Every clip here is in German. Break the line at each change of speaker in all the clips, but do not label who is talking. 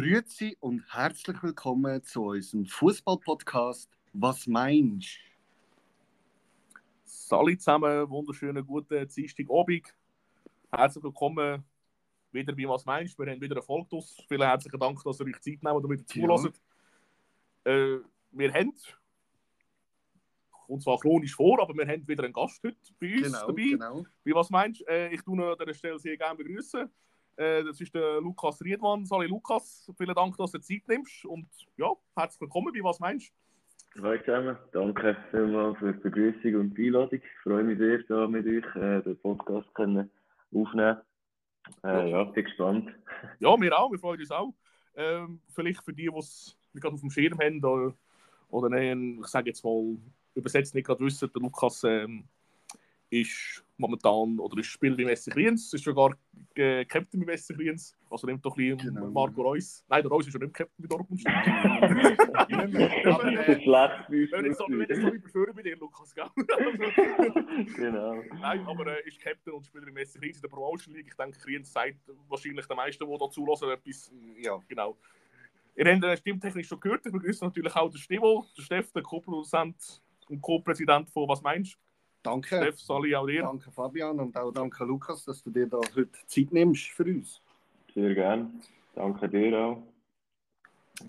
Grüezi und herzlich willkommen zu unserem Fußball-Podcast Was meinst
Sali zusammen, wunderschönen guten Dienstagabend. Herzlich willkommen wieder bei Was meinst Wir haben wieder Erfolg aus. Vielen herzlichen Dank, dass ihr euch Zeit nehmt und wieder zulässt. Ja. Äh, wir haben, kommt zwar chronisch vor, aber wir haben wieder einen Gast heute bei uns genau, dabei. Genau. Bei Was meinst äh, Ich tue an dieser Stelle sehr gerne begrüßen. Äh, das ist der Lukas Riedmann. Sali Lukas, vielen Dank, dass du Zeit nimmst. Und ja, herzlich willkommen bei Was meinst
Hallo zusammen, danke vielmals für die Begrüßung und die Einladung. Ich freue mich sehr, hier mit euch äh, den Podcast können aufnehmen äh, Ja, bin gespannt.
Ja, wir auch, wir freuen uns auch. Ähm, vielleicht für die, die es gerade auf dem Schirm haben oder, oder nein, ich sage jetzt mal, übersetzt nicht gerade wissen, der Lukas ähm, ist momentan oder ist Spieler im SC Kriens, ist sogar äh, Captain im SC Kriens, also nimmt doch ein bisschen genau. Marco Reus. Nein, der Reus ist schon nicht Captain bei Dortmund. das
ist schlecht.
Wenn ich so überführen bei dir, Lukas, gell?
genau.
Nein, aber er äh, ist Captain und Spieler im SC Kriens in der Promotion League. Ich denke, Kriens sagt wahrscheinlich der meisten, die da zulassen, etwas. Ja, genau. Ihr habt äh, stimmtechnisch schon gehört. Ich begrüße natürlich auch den Stivo, den Steff, der Co-Produzent und Co-Präsident von Was meinst du?
Danke.
Steff, Sali, auch dir.
Danke, Fabian, und auch danke, Lukas, dass du dir da heute Zeit nimmst für uns.
Sehr gerne. Danke dir auch.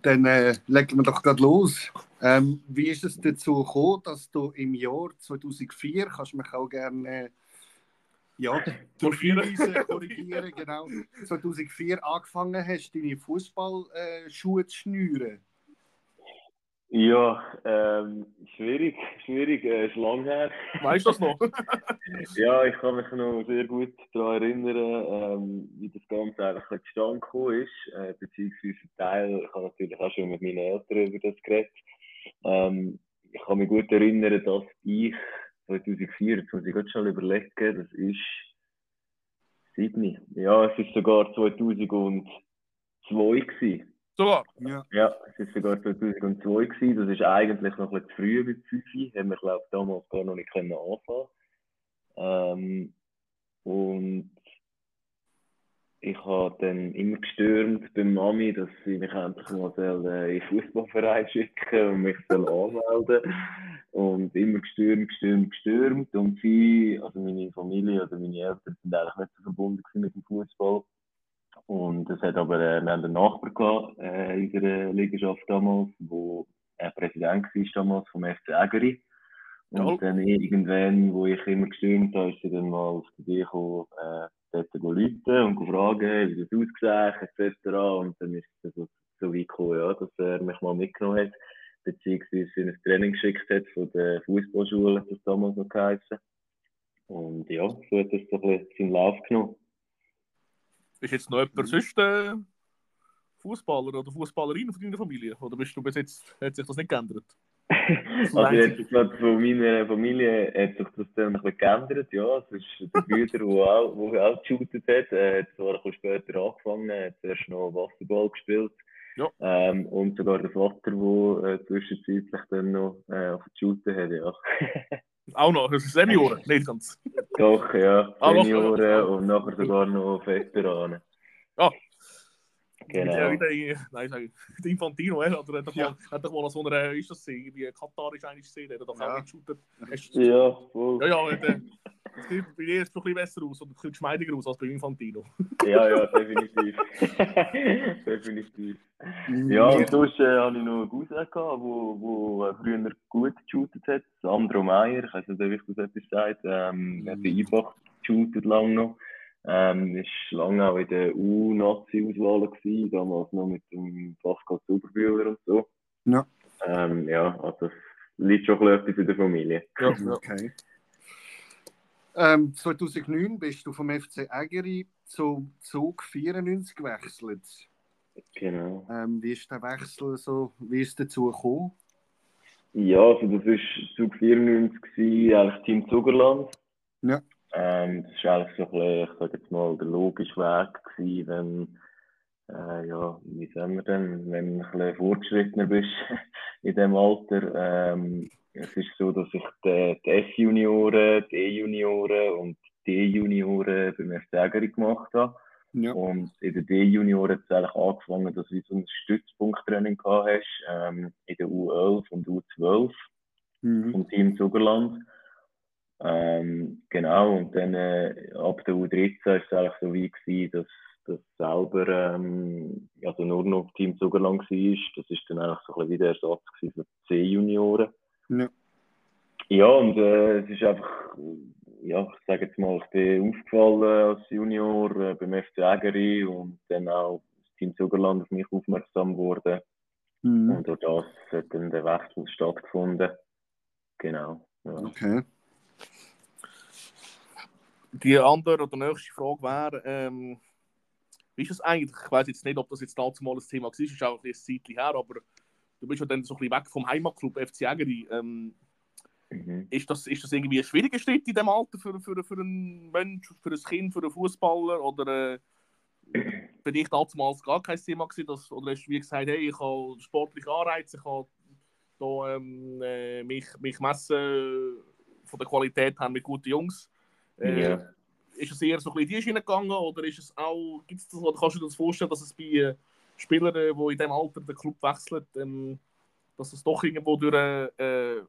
Dann äh, legen wir doch gerade los. Ähm, wie ist es dazu gekommen, dass du im Jahr 2004, kannst du mich auch gerne äh, ja, korrigieren, genau, 2004 angefangen hast, deine Fußballschuhe äh, zu schnüren?
Ja, ähm, schwierig, schwierig, äh, ist lang her.
Weißt du das noch?
ja, ich kann mich noch sehr gut daran erinnern, ähm, wie das Ganze eigentlich zustande gekommen ist, äh, beziehungsweise Teil, ich habe natürlich auch schon mit meinen Eltern über das geredet. Ähm, ich kann mich gut erinnern, dass ich 2004, jetzt muss ich gerade schon überlegen, das ist Sydney. Ja, es ist sogar 2002 gewesen.
Sogar?
Ja. ja, es war sogar 2002. Gewesen. Das ist eigentlich noch ein bisschen zu früh mit 5. Haben wir, glaube ich, damals gar noch nicht können anfangen ähm, Und ich habe dann immer gestürmt bei Mami, dass sie mich endlich mal in den Fußballverein schicken und mich anmelden Und immer gestürmt, gestürmt, gestürmt. Und sie, also meine Familie oder meine Eltern, sind eigentlich nicht so verbunden mit dem Fußball. Und es hat aber, äh, wir haben einen Nachbar gehabt, äh, in unserer Liegenschaft damals, wo er Präsident war damals vom FC Ägeri. Und ja. dann irgendwann, wo ich immer gestürmt habe, ist er dann mal auf die Idee gekommen, äh, dort zu und fragen, wie das ausgesehen etc. Und dann ist es so, so weit gekommen, ja, dass er mich mal mitgenommen hat, beziehungsweise in ein Training geschickt hat von der Fußballschule, das damals noch geheißen. Und ja, so hat es so ein bisschen seinen Lauf genommen.
Ist jetzt noch jemand mhm. sonst äh, Fußballer oder Fußballerin von deiner Familie? Oder bist du bis jetzt, hat sich das nicht geändert?
also jetzt gerade von meiner Familie hat sich das dann ein bisschen geändert, ja. Es ist der Bruder, der auch, wo auch geshootet hat, er hat zwar ein bisschen später angefangen, hat zuerst noch Wasserball gespielt. Ja. Ähm, und sogar der Vater, der äh, zwischenzeitlich dann noch äh, auf Shooten hat, ja.
Auch noch, das ist Senioren, nicht ganz.
Doch, ja. Senioren ah, und nachher sogar noch Veteranen.
Ja. Genau. Ja, nein, sag ich, Infantino, er hat doch ja. mal, hat doch mal so eine, ist das wie Katar ist eigentlich gesehen, der hat doch ja. auch geshootet.
Ja, voll.
Ja, ja, der, das sieht bei dir ein bisschen besser aus oder ein bisschen geschmeidiger aus als bei Infantino.
ja, ja, definitiv. definitiv. Ja, und sonst äh, hatte ich noch einen Cousin, der wo, wo äh, früher gut geshootet hat. Sandro Meyer, ich weiß nicht, wie ich das etwas sagt. Ähm, er hat einfach geshootet lang noch. Ähm, ist lange auch in der U-Nazi-Auswahl gewesen, damals noch mit dem Pascal Zuberbühler und so.
Ja.
Ähm, ja, also es liegt schon ein bisschen in der Familie.
Ja, okay. Ähm, 2009 bist du vom FC Ägeri zum Zug 94 gewechselt.
Genau.
Ähm, wie ist der Wechsel so, wie ist dazu gekommen?
Ja, also das war Zug 94, gewesen, eigentlich Team Zugerland.
Ja.
Ähm, das war eigentlich so ein bisschen, ich sage jetzt mal, der logische Weg gewesen, wenn, äh, ja, wie sagen wir denn, wenn du ein bisschen fortgeschrittener bist in diesem Alter, ähm, es ist so, dass ich die, die F-Junioren, die E-Junioren und die D-Junioren beim FC gemacht habe.
Ja.
Und in der D-Junioren hat es eigentlich angefangen, dass du so ein Stützpunkttraining gehabt hast, ähm, in der U11 und U12
Mhm.
vom Team Zugerland. Ähm, genau, und dann äh, ab der U13 war es eigentlich so wie gewesen, dass das selber ähm, also nur noch Team Zugerland war. Das ist dann eigentlich so ein bisschen wie der Ersatz für die C-Junioren.
Ja.
Ja, und äh, es ist einfach, ja, ich sage jetzt mal, ich bin aufgefallen als Junior äh, beim FC Ägeri und dann auch das Team Zugerland auf mich aufmerksam geworden.
Mhm.
Und durch das hat dann der Wechsel stattgefunden. Genau. Ja.
Okay.
Die andere oder nächste Frage wäre, ähm, wie ist es eigentlich? Ich weiß jetzt nicht, ob das jetzt dazu mal ein Thema war, ist auch ein bisschen Zeit her, aber du bist ja dann so ein bisschen weg vom Heimatclub FC Ägeri. Ähm,
Mhm.
ist, das, ist das irgendwie ein schwieriger Schritt in dem Alter für, für, für einen Mensch, für ein Kind, für einen Fußballer? Oder äh, bin ich damals gar kein Thema gewesen, dass, oder hast du wie gesagt, hey, ich habe sportliche Anreize, ich habe da, ähm, äh, mich, mich messen von der Qualität haben mit guten Jungs. Äh,
Ja.
Ist es eher so ein bisschen in die Schiene gegangen oder ist es auch, gibt's das, oder kannst du dir das vorstellen, dass es bei äh, Spielern, äh, die in diesem Alter den Club wechseln, ähm, dass es doch irgendwo durch äh,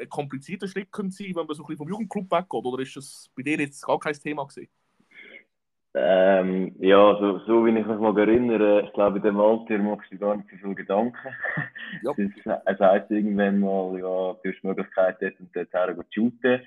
ein komplizierter Schritt könnte sein, wenn man so ein bisschen vom Jugendclub weggeht? Oder ist das bei dir jetzt gar kein Thema gewesen?
Ähm, ja, so, so wie ich mich mal erinnere, ich glaube, in dem Alter machst du gar nicht so viel Gedanken.
Ja.
Es, ist- es heisst irgendwann mal, ja, du hast die Möglichkeit, dort und dort her zu shooten.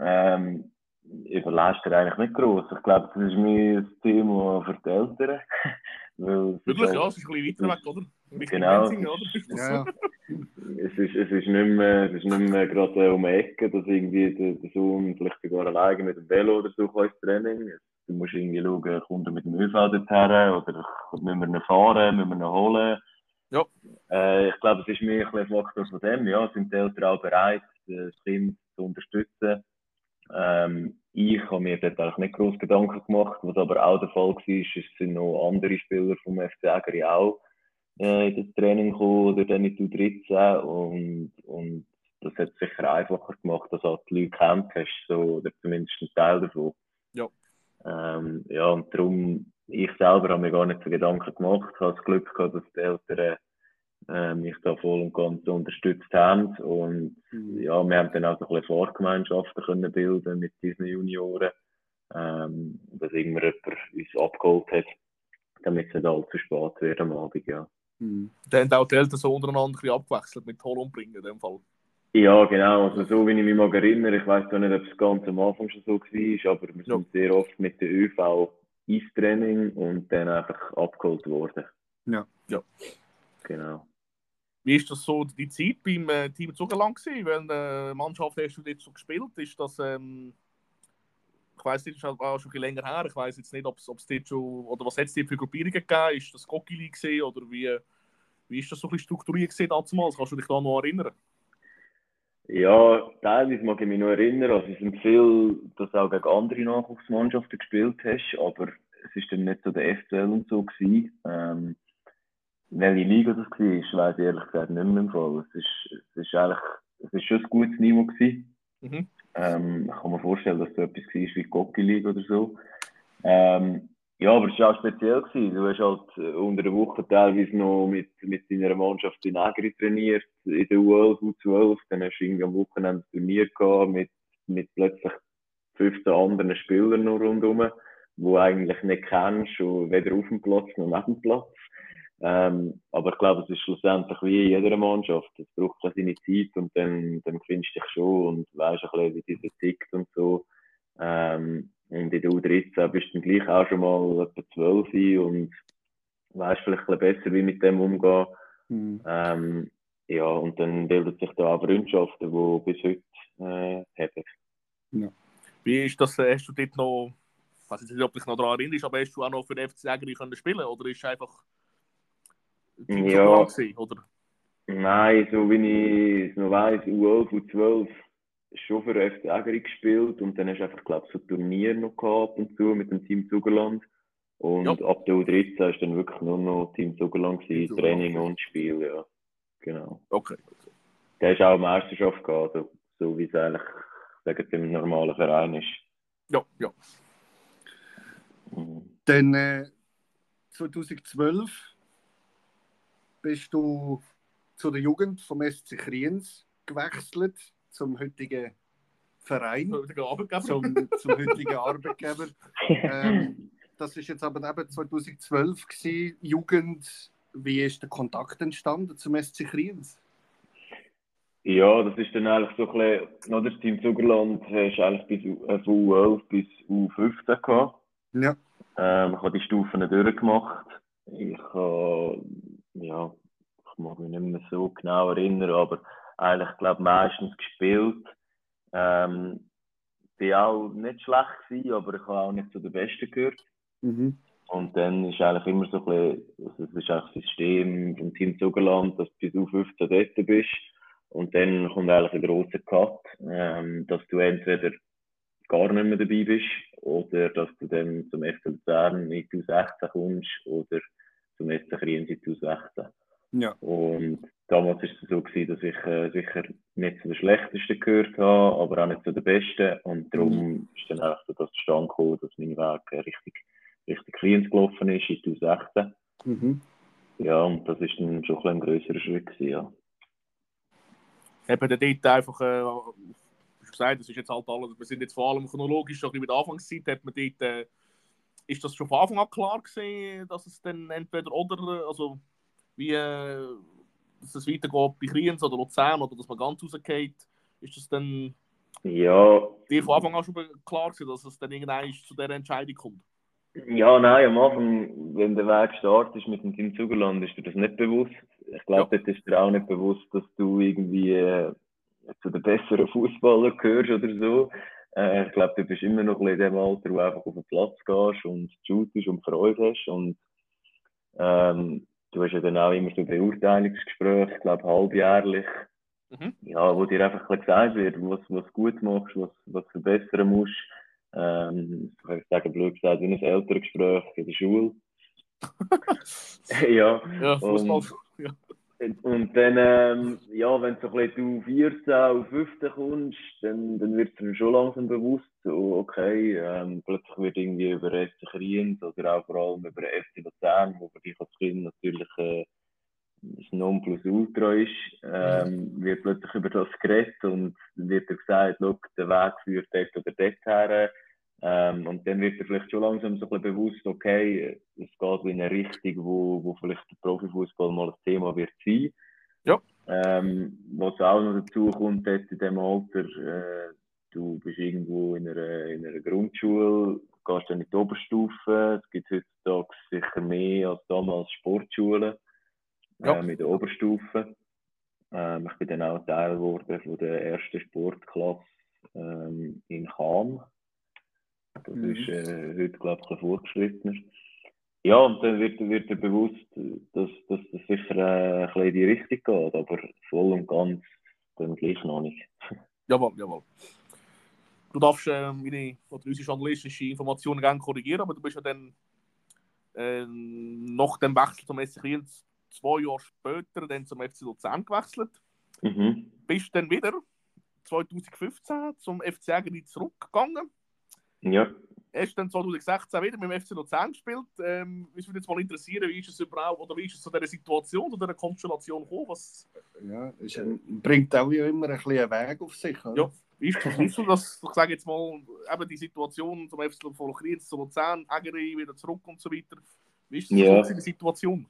Ähm, überlegst du dir eigentlich nicht groß. Ich glaube, das ist mehr ein Thema für die Eltern. Weil ist
Wirklich, ja, es ist ein bisschen weiter weg, oder?
Genau.
Menzingen, oder? Ist das
Ja,
es ist, es ist nicht mehr, es ist nicht mehr gerade um die Ecke, dass irgendwie der, der Sohn vielleicht sogar alleine mit dem Velo oder so ins Training. Du musst irgendwie schauen, kommt er mit dem ÖV dorthin oder müssen wir ihn fahren, müssen wir ihn holen.
Ja.
Äh, ich glaube, es ist mehr ein Faktor von dem, ja, sind die Eltern auch bereit, das Kind zu unterstützen. Ähm, ich habe mir dort eigentlich nicht groß Gedanken gemacht, was aber auch der Fall war, ist, es sind noch andere Spieler vom FC Ägeri auch äh, in das Training gekommen oder dann in die U13 und, und das hat es sicher einfacher gemacht, dass halt die Leute kennt hast, so, oder zumindest ein Teil davon.
Ja.
Ähm, ja, und darum, ich selber habe mir gar nicht so Gedanken gemacht, habe das Glück gehabt, dass die Eltern äh, mich da voll und ganz unterstützt haben und
Mhm.
ja, wir haben dann auch so ein bisschen Vorgemeinschaften können bilden mit diesen Junioren, ähm, dass irgendwann jemand uns abgeholt hat, damit es nicht allzu spät wird am Abend, ja.
Mhm.
Dann haben auch die Eltern so untereinander ein bisschen abgewechselt mit Hol und Bringen in dem Fall.
Ja, genau. Also so wie ich mich mal erinnere, ich weiß gar nicht, ob es ganz am Anfang schon so war, aber wir
Ja.
sind sehr oft mit der ÖV ins Training und dann einfach abgeholt worden.
Ja.
Ja.
Genau.
Wie ist das so die Zeit beim äh, Team Zugerland gewesen? Welche Mannschaft hast du jetzt so gespielt? Ist das, ähm, ich weiß nicht, das ist auch schon ein bisschen länger her. Ich weiß jetzt nicht, ob es dort schon, oder was hat es dort für Gruppierungen gegeben? Ist das Gockili gesehen oder wie, wie ist das so ein bisschen strukturiert gesehen damals? Kannst du dich da noch erinnern?
Ja, teilweise mag ich mich noch erinnern, also es sind viel, dass du auch gegen andere Nachwuchsmannschaften gespielt hast, aber es ist dann nicht so der FCL und so gewesen. Ähm, welche Liga das war, weiß ich ehrlich gesagt nicht mehr im Fall. Es ist, es ist eigentlich, es ist schon ein gutes Niveau gewesen.
Mhm.
Ähm, ich kann mir vorstellen, dass so etwas war wie Gocki League oder so. Ähm, ja, aber es war auch speziell. Gewesen. Du hast halt äh, unter der Woche teilweise noch mit, mit deiner Mannschaft in Agri trainiert, in der U11, U12. Dann hast du irgendwie am Wochenende ein Turnier gehabt mit, mit plötzlich 15 anderen Spielern noch rundherum, die eigentlich nicht kennst, und weder auf dem Platz noch neben dem Platz. Ähm, aber ich glaube, es ist schlussendlich wie in jeder Mannschaft. Es braucht auch seine Zeit und dann, dann findest du dich schon und weißt ein bisschen, wie dieser tickt und so. Ähm, und in der U13 bist du dann gleich auch schon mal etwa 12 und weißt vielleicht ein bisschen besser, wie mit dem umgehen.
Mhm.
Ähm, ja, und dann bildet sich da auch Freundschaften, die bis heute äh, haben.
Wie ist das, äh, hast du dort noch, ich weiß jetzt nicht, ob du dich noch daran erinnerst, aber hast du auch noch für den FC Ägeri können spielen oder ist es einfach
Ja.
Gewesen, oder?
Nein, so wie ich es noch weiss, U11, U12 schon für FC Ägeri gespielt und dann hast du einfach, glaube ich, so Turnier noch gehabt ab und zu mit dem Team Zugerland. Und
Ja.
ab der U13 ist dann wirklich nur noch Team Zugerland
Team
gewesen,
Zugerland.
Training und Spiel, ja. Genau.
Okay.
Der ist auch Meisterschaft gehabt, so, so wie es eigentlich, ich sage, im normalen Verein ist.
Ja, ja.
Mhm.
Dann äh, 2012 bist du zu der Jugend vom SC Kriens gewechselt, zum heutigen Verein, zum, zum heutigen Arbeitgeber. Ähm, das ist jetzt aber eben 2012 gewesen, Jugend. Wie ist der Kontakt entstanden zum SC Kriens?
Ja, das ist dann eigentlich so ein bisschen, oder das Team Zugerland hast eigentlich bis äh, von U11 bis U15 gehabt.
Ja.
Ähm, ich habe die Stufen durchgemacht. Ich habe, ja, ich mag mich nicht mehr so genau erinnern, aber eigentlich, glaube meistens gespielt. Ähm, bin auch nicht schlecht gewesen, aber ich habe auch nicht zu den Besten gehört.
Mhm.
Und dann ist eigentlich immer so ein bisschen, also das ist eigentlich das System vom Team Zugerland, dass du bis U15 dort bist. Und dann kommt eigentlich ein grosser Cut, ähm, dass du entweder gar nicht mehr dabei bist oder dass du dann zum FC Luzern in 2016 kommst oder zum FC Kriens in 2016.
Ja.
Und damals war es so, gewesen, dass ich äh, sicher nicht zu den Schlechtesten gehört habe, aber auch nicht zu den Besten. Und darum
Mhm.
ist dann einfach so das zustande gekommen, dass mein Weg äh, richtig, richtig Kriens gelaufen ist in 2016.
Mhm.
Ja, und das ist dann schon ein, bisschen ein grösserer Schritt gewesen, ja.
Eben der dort einfach, äh, wie gesagt, das ist jetzt halt alles, wir sind jetzt vor allem chronologisch ein bisschen mit der Anfangszeit, hat man dort, äh, ist das schon von Anfang an klar gewesen, dass es dann entweder oder, also wie, äh, dass es weitergeht bei Kriens oder Luzern oder dass man ganz rausgeht, ist das dann
Ja,
dir von Anfang an schon klar gewesen, dass es dann irgendwann zu dieser Entscheidung kommt?
Ja, nein, am Anfang, wenn der Weg startet mit dem Team Zugerland, ist dir das nicht bewusst. Ich glaube, dort ist dir auch nicht bewusst, dass du irgendwie äh, zu den besseren Fußballern gehörst oder so. Äh, ich glaube, du bist immer noch in dem Alter, wo du einfach auf den Platz gehst und shootest und Freude hast. Und ähm, du hast ja dann auch immer so Beurteilungsgespräche, ich glaube, halbjährlich.
Mhm.
Ja, wo dir einfach ein gesagt wird, was, du gut machst, was, du verbessern musst. Ähm, ich würde sagen, blöd gesagt, wie ein Elterngespräch in der Schule. ja,
Ja, Fußball.
Und-
ja.
Und dann, ähm, ja, wenn du so ein bisschen auf 14, auf 15 kommst, dann, dann wird es dir schon langsam bewusst, so, okay, ähm, plötzlich wird irgendwie über FC Kriens oder auch vor allem über FC Luzern, wo für dich als Kind natürlich äh, das Nonplusultra ist, ähm, wird plötzlich über das geredet und wird dir gesagt, schau, der Weg führt dort oder dort her. Ähm, und dann wird dir vielleicht schon langsam so ein bisschen bewusst, okay, es geht in eine Richtung, wo, wo vielleicht der Profifußball mal ein Thema wird sein.
Ja.
Ähm, was auch noch dazu kommt jetzt in dem Alter, äh, du bist irgendwo in einer, in einer Grundschule, gehst dann in die Oberstufe, es gibt heutzutage sicher mehr als damals Sportschulen
Ja.
äh, mit der Oberstufe. Ähm, ich bin dann auch Teil geworden von der ersten Sportklasse ähm, in Cham. Das
Mhm.
ist äh, heute, glaube ich, ein fortgeschrittener. Ja, und dann wird, wird dir bewusst, dass, dass das sicher äh, ein bisschen in die Richtung geht, aber voll und ganz dann gleich noch nicht.
Jawohl, jawohl. Du darfst äh, meine oder unsere journalistische Informationen gerne korrigieren, aber du bist ja dann äh, nach dem Wechsel zum SC Kriens zwei Jahre später dann zum FC Luzern gewechselt.
Mhm.
Bist dann wieder 2015 zum FC Agri zurückgegangen.
Ja.
Hast dann 2016 wieder mit dem FC Luzern gespielt. Ähm, mich würde jetzt mal interessieren, wie ist es überhaupt, oder wie ist es zu dieser Situation, zu dieser Konstellation gekommen? Was,
Ja, ist, ein- bringt auch ja immer ein bisschen einen Weg auf sich. Oder?
Ja. wie ist das, wie ist das, ich sage jetzt mal, eben die Situation zum FC von Kriens zu Luzern, Agri wieder zurück und so weiter. Wie ist das
Ja.
so die Situation?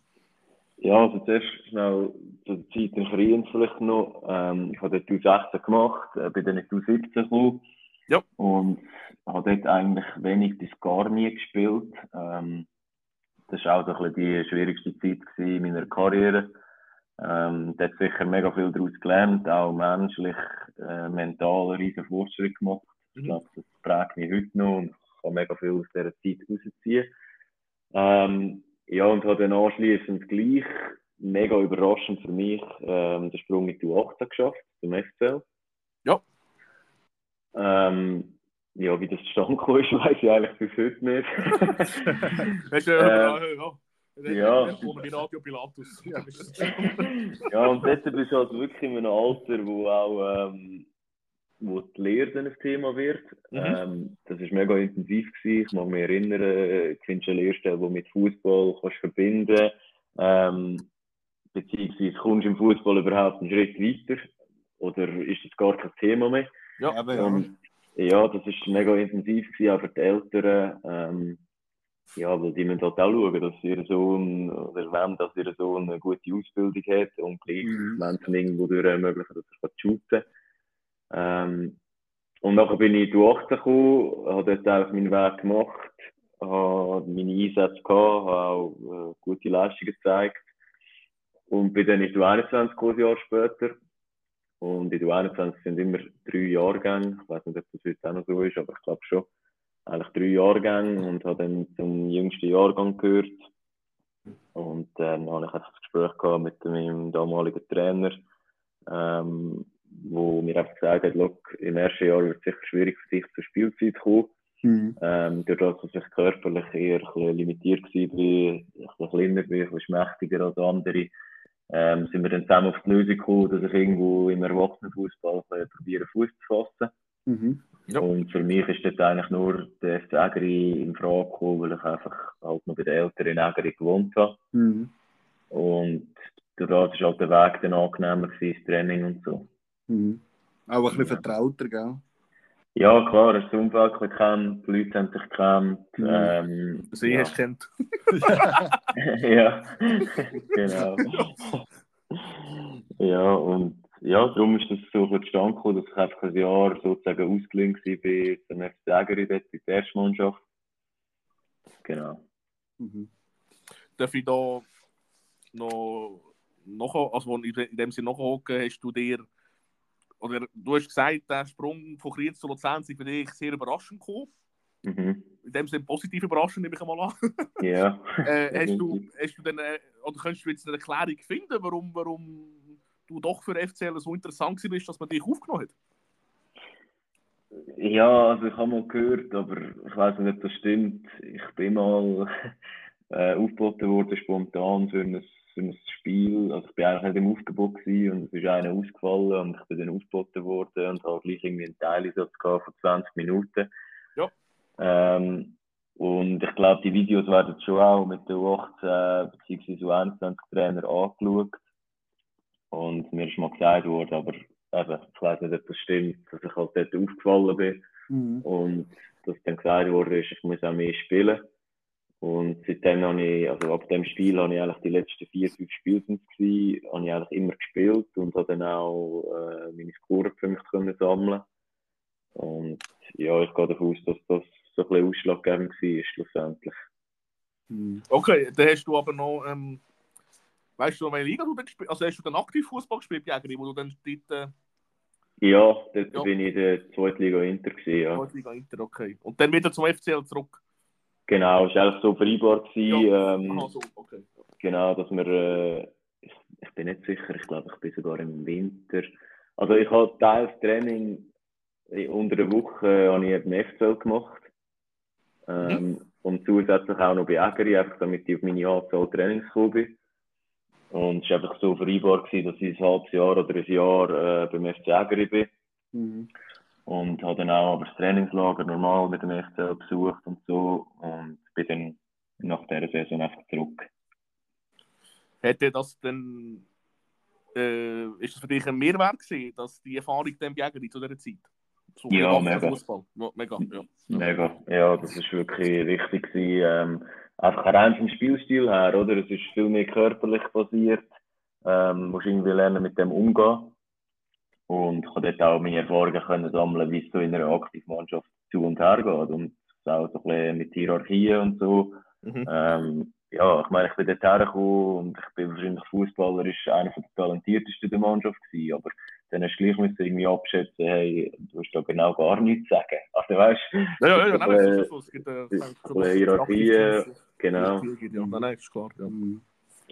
Ja, also zuerst schnell zur Zeit in Kriens vielleicht noch. Ähm, ich habe dort U16 gemacht, äh, bin dann in U17 gekommen.
Ja.
Und habe dort eigentlich wenig bis gar nie gespielt. Ähm, das war auch so ein bisschen die schwierigste Zeit in meiner Karriere. Ähm, da hat sicher mega viel daraus gelernt, auch menschlich, äh, mental einen riesen Fortschritt gemacht. Ich
Mhm.
glaube, das prägt mich heute noch und ich kann mega viel aus dieser Zeit rausziehen. Ähm, ja, und habe dann anschließend gleich, mega überraschend für mich, ähm, den Sprung in die U18 geschafft, zum FCL.
Ja.
Ähm, ja, wie das zustande gekommen ist, weiß ich eigentlich bis heute nicht.
Weißt du,
Äh,
äh, ja.
ja.
Radio Pilatus.
Ja.
und dort bist du halt wirklich in einem Alter, wo auch, ähm, wo die Lehre dann ein Thema wird.
Mhm.
Ähm, das war mega intensiv. Gewesen. Ich mag mich erinnern, äh, du findest eine Lehrstelle, die mit Fußball kannst verbinden ähm, beziehungsweise kommst du im Fußball überhaupt einen Schritt weiter oder ist das gar kein Thema mehr?
Ja,
Aber ja.
Und ja, das war mega intensiv, gewesen, auch für die Eltern. Ähm, ja, weil die müssen halt auch schauen, dass ihr Sohn, oder wenn, dass ihr Sohn eine gute Ausbildung hat und gleich
Mhm.
Menschen irgendwo durch ermöglichen, dass er shooten kann. Ähm, und nachher bin ich durch 18 gekommen, habe dort auch meinen Weg gemacht, habe meine Einsätze gehabt, habe auch äh, gute Leistungen gezeigt. Und bin dann in die 21 gekommen, ein Jahr später. Und in der 21 sind immer drei Jahrgänge. Ich weiß nicht, ob das heute auch noch so ist, aber ich glaube schon. Eigentlich drei Jahrgänge und habe dann zum jüngsten Jahrgang gehört. Und dann habe ich einfach das Gespräch gehabt mit meinem damaligen Trainer, ähm, wo mir einfach gesagt hat, Look, im ersten Jahr wird es sicher schwierig für dich zur Spielzeit kommen.
Mhm.
Ähm, dadurch, dass ich körperlich eher ein bisschen limitiert war, ein bisschen kleiner bin, ein bisschen schmächtiger als andere, ähm, sind wir dann zusammen auf die Lösung gekommen, dass ich irgendwo im Erwachsenenfußball probiere Fuß zu fassen.
Mhm.
Ja.
Und für mich ist dort eigentlich nur der FC Ägeri in Frage gekommen, weil ich einfach halt noch bei den Eltern in Ägeri gewohnt habe.
Mhm.
Und dadurch ist halt der Weg dann angenehmer gewesen, das Training und so.
Mhm. Auch ein bisschen
Ja.
vertrauter, gell?
Ja, klar, hast das Umfeld gekannt, die Leute haben sich gekannt.
Mhm.
Ähm,
Sie
ja.
hast du kennt.
ja, genau. ja, und ja, darum ist das so zustande gekommen, dass ich einfach ein Jahr sozusagen ausgeliehen war bei dem FC Ägeri, dort in der Erstmannschaft. Genau.
Mhm.
Darf ich da noch, noch also in de- in dem Sinne noch hocken, hast du dir, oder du hast gesagt, der Sprung von Kriens zu Luzern ist für dich sehr überraschend gekommen.
Mhm.
In dem Sinne positiv überraschend, nehme ich einmal an.
Ja.
Äh, hast, du, hast du denn, äh, oder könntest du jetzt eine Erklärung finden, warum, warum du doch für FCL so interessant bist, dass man dich aufgenommen hat?
Ja, also ich habe mal gehört, aber ich weiß nicht, ob das stimmt. Ich bin mal äh, aufgeboten worden, spontan für ein, für ein Spiel. Also ich bin eigentlich nicht im Aufgebot gewesen und es ist einer ausgefallen und ich bin dann aufgeboten worden und habe gleich irgendwie einen Teileinsatz gehabt von 20 Minuten.
Ja.
Ähm, und ich glaube, die Videos werden schon auch mit den U18 bzw. U21 Trainer angeschaut. Und mir ist mal gesagt worden, aber eben, ich weiß nicht, ob das stimmt, dass ich halt dort aufgefallen bin.
Mhm.
Und dass dann gesagt wurde, ist, ich muss auch mehr spielen. Und seitdem habe ich, also ab dem Spiel habe ich eigentlich die letzten vier, fünf Spiele sind gewesen, habe ich eigentlich immer gespielt und habe dann auch äh, meine Scorepunkte können sammeln. Und ja, ich gehe davon aus, dass das so ein bisschen ausschlaggebend war, schlussendlich.
Mhm.
Okay, dann hast du aber noch, ähm, weißt du noch, welche Liga du dann gespielt Also hast du dann aktiv Fußball gespielt Jägeri, wo du dann dort, äh,
Ja, dort
Ja.
bin ich in der Zweitliga Inter gewesen, ja.
Zweitliga Inter, okay. Und dann wieder zum FCL zurück.
Genau, es war eigentlich so vereinbar gewesen, ähm,
Aha, so, okay.
Genau, dass wir, äh, ich, ich bin nicht sicher, ich glaube, ich bin sogar im Winter. Also ich habe teils Training äh, unter der Woche äh, habe ich eben FCL gemacht. Ähm, Und zusätzlich auch noch bei Ägeri, einfach damit ich auf meine Anzahl Trainings gekommen bin. Und es war einfach so vereinbar, gewesen, dass ich ein halbes Jahr oder ein Jahr äh, beim FC Ägeri bin.
Mhm.
Und habe dann auch aber das Trainingslager normal mit dem FCL besucht und so. Und bin dann nach dieser Saison einfach zurück.
Hätte das denn, äh, ist das für dich ein Mehrwert gewesen, dass die Erfahrung dann bei Jägeri zu dieser Zeit? So
Ja, mega.
Mega, ja.
Mega, ja, das ist wirklich wichtig gewesen. Ähm, einfach rein vom Spielstil her, oder? Es ist viel mehr körperlich basiert. Ähm, musst irgendwie lernen, mit dem umgehen. Und ich konnte dort auch meine Erfahrungen können sammeln, wie es so in einer Aktivmannschaft zu und her geht. Und auch so ein bisschen mit Hierarchien und so.
Mhm.
Ähm, ja, ich meine, ich bin dort hergekommen und ich bin wahrscheinlich fußballerisch einer der talentiertesten der Mannschaft gewesen, aber dann hast du gleich müssen irgendwie abschätzen, hey, du hast da genau gar nichts zu sagen. Also weißt du,
Ja, ja, nein. Es gibt äh,
das ist ein bisschen Hierarchie, genau.
Ja, nein, nein, ist klar. Ja.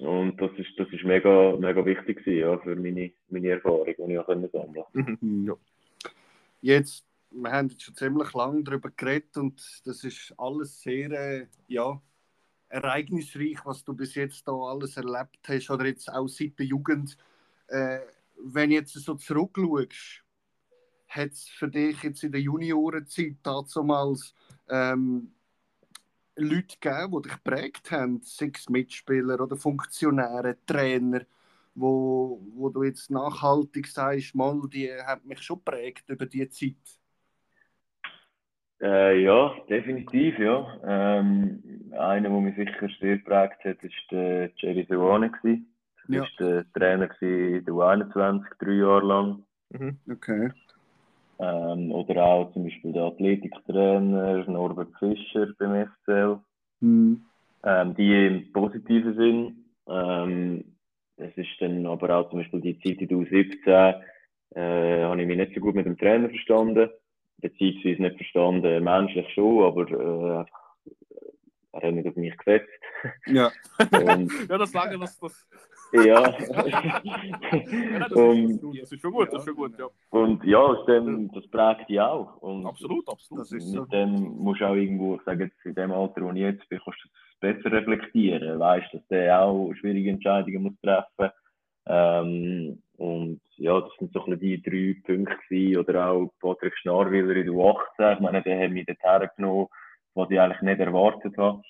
Und das ist, das ist mega, mega wichtig gewesen, ja, für meine, meine Erfahrung, die ich auch sammeln
Mhm.
Ja.
Jetzt, wir haben jetzt schon ziemlich lange darüber geredet und das ist alles sehr äh, ja, ereignisreich, was du bis jetzt da alles erlebt hast oder jetzt auch seit der Jugend. Äh, wenn du jetzt so zurückschaust, hat es für dich jetzt in der Juniorenzeit damals ähm, Leute gegeben, die dich geprägt haben, sechs Mitspieler oder Funktionäre, Trainer, wo, wo du jetzt nachhaltig sagst, mal, die haben mich schon geprägt über die Zeit?
Äh, ja, definitiv, ja. Ähm, einer, der mich sicher sehr geprägt hat, war der Jerry Sewane. Das
Ja.
war der Trainer in der U21, drei Jahre lang.
Mhm.
Okay.
Ähm, oder auch zum Beispiel der Athletiktrainer Norbert Fischer beim FCL.
Hm.
Ähm, die im positiven Sinn. Ähm, es ist dann aber auch zum Beispiel die Zeit in der U17, äh, habe ich mich nicht so gut mit dem Trainer verstanden. Beziehungsweise nicht verstanden, menschlich schon, aber äh, äh, er hat nicht auf mich gesetzt.
Ja.
Und,
Ja, das sagen, das, das,
ja.
ja, das, ist,
und,
das ist schon gut, das ist schon gut, ja.
und ja, das, dann, das prägt dich auch. Und
Absolut, absolut.
Das ist so.
mit dem musst du auch irgendwo, ich sage jetzt, in dem Alter, wo ich jetzt bin, kannst du das besser reflektieren. Weißt dass der auch schwierige Entscheidungen muss treffen ähm, Und ja, das sind so ein bisschen die drei Punkte gewesen. Oder auch Patrick Schnarwiller in der U18. Ich meine, der hat mich dort hergenommen, was ich eigentlich nicht erwartet habe.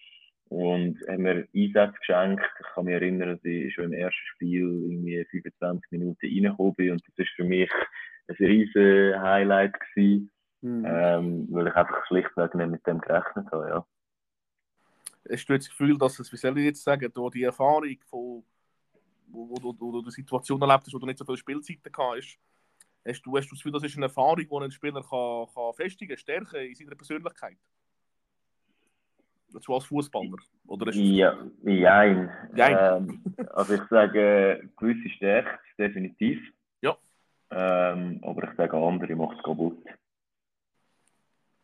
Und hat mir Einsätze geschenkt. Ich kann mich erinnern, dass ich schon im ersten Spiel irgendwie 25 Minuten reingekommen bin. Und das ist für mich ein riesen Highlight gewesen.
Hm.
Ähm, weil ich einfach schlichtweg nicht mit dem gerechnet habe, ja.
Hast du jetzt das Gefühl, dass es, wie soll ich jetzt sagen, durch die Erfahrung von, wo, wo, du- wo du die Situation erlebt hast, wo du nicht so viele Spielzeiten hast, hast du, hast du das Gefühl, das ist eine Erfahrung, die ein Spieler kann, kann festigen, stärken in seiner Persönlichkeit? Dazu als Fußballer? Oder ist
Ja. Jein. Ähm, also ich sage, gewisse stärkt definitiv.
Ja.
Ähm, aber ich sage, andere macht es kaputt.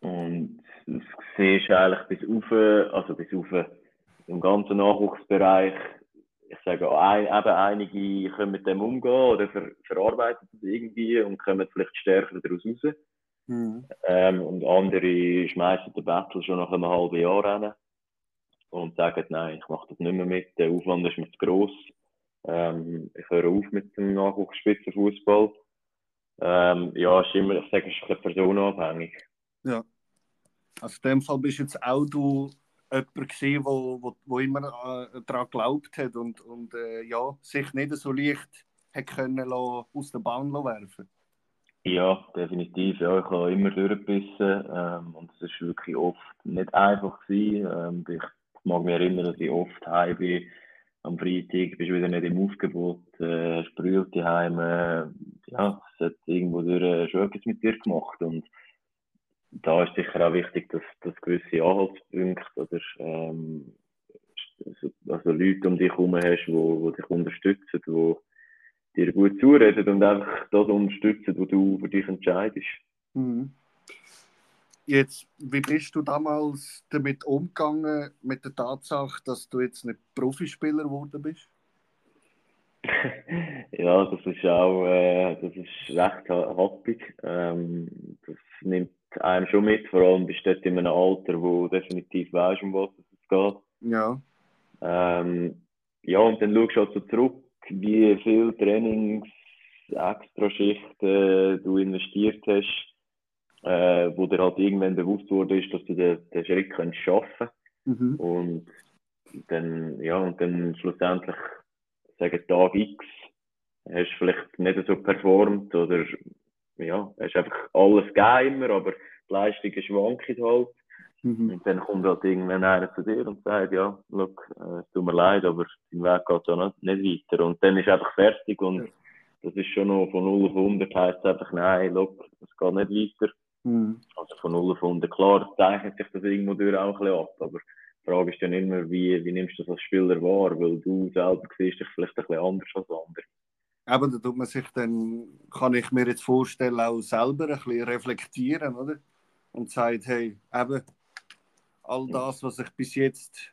Und das siehst du eigentlich bis auf, also bis auf im ganzen Nachwuchsbereich. Ich sage, ein, eben einige können mit dem umgehen oder ver, verarbeiten das irgendwie und kommen vielleicht stärker daraus raus.
Hm.
Ähm, und andere schmeißen den Battle schon nach einem halben Jahr rein und sagen, nein, ich mache das nicht mehr mit, der Aufwand ist mir zu gross. Ähm, ich höre auf mit dem Nachwuchsspitzenfußball. Ähm, ja, ist immer, ich sage, es ist ein bisschen personenabhängig.
Also in dem Fall bist jetzt auch du jemand gewesen, wo, wo, wo immer äh, daran geglaubt hat und, und äh, ja, sich nicht so leicht hat können lassen, aus der Bahn werfen
Ja, definitiv. Ja, ich habe immer durchgebissen ähm, und es ist wirklich oft nicht einfach gewesen. Ähm, ich mag mich erinnern, dass ich oft heim bin. Am Freitag bist du wieder nicht im Aufgebot, äh, hast brüllt daheim. Äh, ja, es hat irgendwo durch äh, schon etwas mit dir gemacht und da ist sicher auch wichtig, dass, dass gewisse Anhaltspunkte oder ähm, also Leute um dich herum hast, die wo, wo dich unterstützen, die dir gut zureden und einfach das unterstützen, was du für dich entscheidest.
Mhm. Jetzt, wie bist du damals damit umgegangen, mit der Tatsache, dass du jetzt nicht Profispieler geworden bist?
ja, das ist auch äh, das ist recht ha- happig. Ähm, das nimmt einem schon mit, vor allem bist du dort in einem Alter, wo du definitiv weißt, um was es geht.
Ja.
Ähm, ja, und dann schaust du halt so zurück, wie viel Trainings, Extraschichten du investiert hast, äh, wo dir halt irgendwann bewusst wurde, ist, dass du den, den Schritt kannst schaffen
Mhm.
und dann, ja, und dann schlussendlich, sagen Tag X, hast du vielleicht nicht so performt oder, ja, hast einfach alles gegeben immer, aber die Leistungen schwanken halt.
Mhm.
Und dann kommt halt irgendwann einer zu dir und sagt, ja, look, äh, es tut mir leid, aber dein Weg geht da nicht, nicht weiter. Und dann ist einfach fertig und das ist schon noch von 0 auf 100 heisst einfach, nein, look, es geht nicht weiter.
Mhm.
Also von 0 auf 100, klar, zeichnet sich das irgendwo durch auch ein bisschen ab, aber die Frage ist dann immer, wie, wie nimmst du das als Spieler wahr, weil du selber siehst dich vielleicht ein bisschen anders als andere.
Eben, da tut man sich dann, kann ich mir jetzt vorstellen, auch selber ein bisschen reflektieren, oder? Und sagt, hey, eben, all das, was ich bis jetzt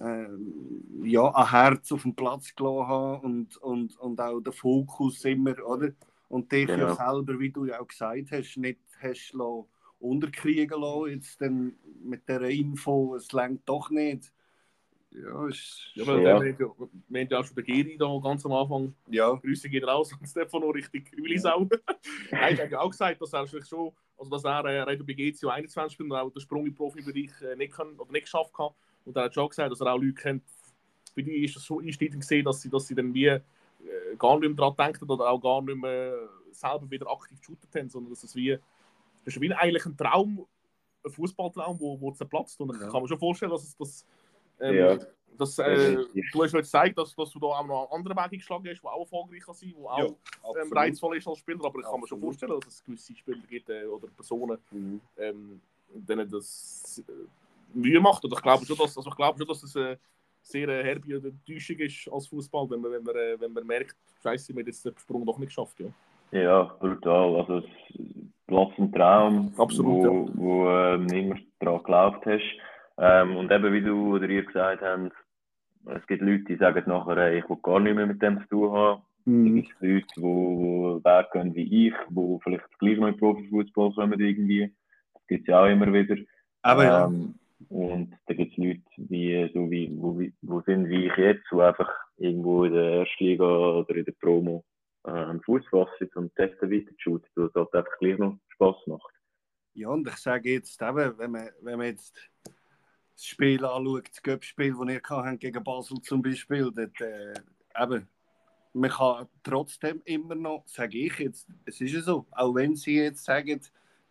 ähm, ja, an Herz auf den Platz gelassen habe und, und, und auch der Fokus immer, oder? Und dich
Genau.
ja selber, wie du ja auch gesagt hast, nicht hast lassen, unterkriegen lassen, jetzt dann mit der Info, es längt doch nicht. Ja, ist.
Ja, weil
Ja.
wir, wir haben ja auch schon den Geri da ganz am Anfang.
Ja,
Grüße gehen raus an Stefano richtig Willisau. er hat ja auch gesagt, dass er schon, also dass er, äh, bei GCO 21 spielt und auch den Sprung im Profibereich äh, nicht, können, oder nicht geschafft hat. Und er hat schon gesagt, dass er auch Leute kennt, für die ist das schon einstiegend gesehen, dass sie, dass sie dann wie gar nicht mehr daran denken oder auch gar nicht mehr selber wieder aktiv geshootet haben, sondern dass es wie, das ist wie eigentlich ein Traum, ein Fußballtraum, wo, wo zerplatzt. Und ich
Ja.
kann mir schon vorstellen, dass es das, ähm,
Ja.
dass, äh, du hast jetzt gezeigt, dass, dass du da auch noch einen anderen Weg eingeschlagen hast, der auch erfolgreich kann sein, der auch ähm,
absolut.
reizvoll ist als Spieler, aber ich kann mir schon vorstellen, dass es gewisse Spieler gibt äh, oder Personen,
Mhm.
ähm, denen das äh, Mühe macht. Und ich glaube schon, dass, also ich glaube schon, dass es eine sehr äh, herbe Enttäuschung ist als Fußball, wenn man, wenn man, äh, wenn man merkt, Scheiße, wir haben jetzt den Sprung doch nicht geschafft. Ja.
Ja, brutal. Also es Platz im Traum,
Absolut,
wo, wo ähm, immer daran geglaubt hast. Ähm, und eben wie du oder ihr gesagt habt, es gibt Leute, die sagen nachher, hey, ich will gar nicht mehr mit dem zu tun haben. Es
Mhm.
gibt Leute, die, die Wert gehen wie ich, die vielleicht gleich noch in Profifußball kommen irgendwie. Das gibt es ja auch immer wieder.
Aber ja.
Und da gibt es Leute, wie, so wie, wo, wo sind wie ich jetzt, die einfach irgendwo in der Erstliga oder in der Promo äh, am Fuß fassen und dort weiter shooten, weil es halt einfach gleich noch Spass macht.
Ja, und ich sage jetzt eben, wenn man, wenn man jetzt das Spiel anschaut, das Göppspiel, das ihr hatten gegen Basel zum Beispiel, dort, äh, eben, man kann trotzdem immer noch, sage ich jetzt, es ist ja so, auch wenn sie jetzt sagen,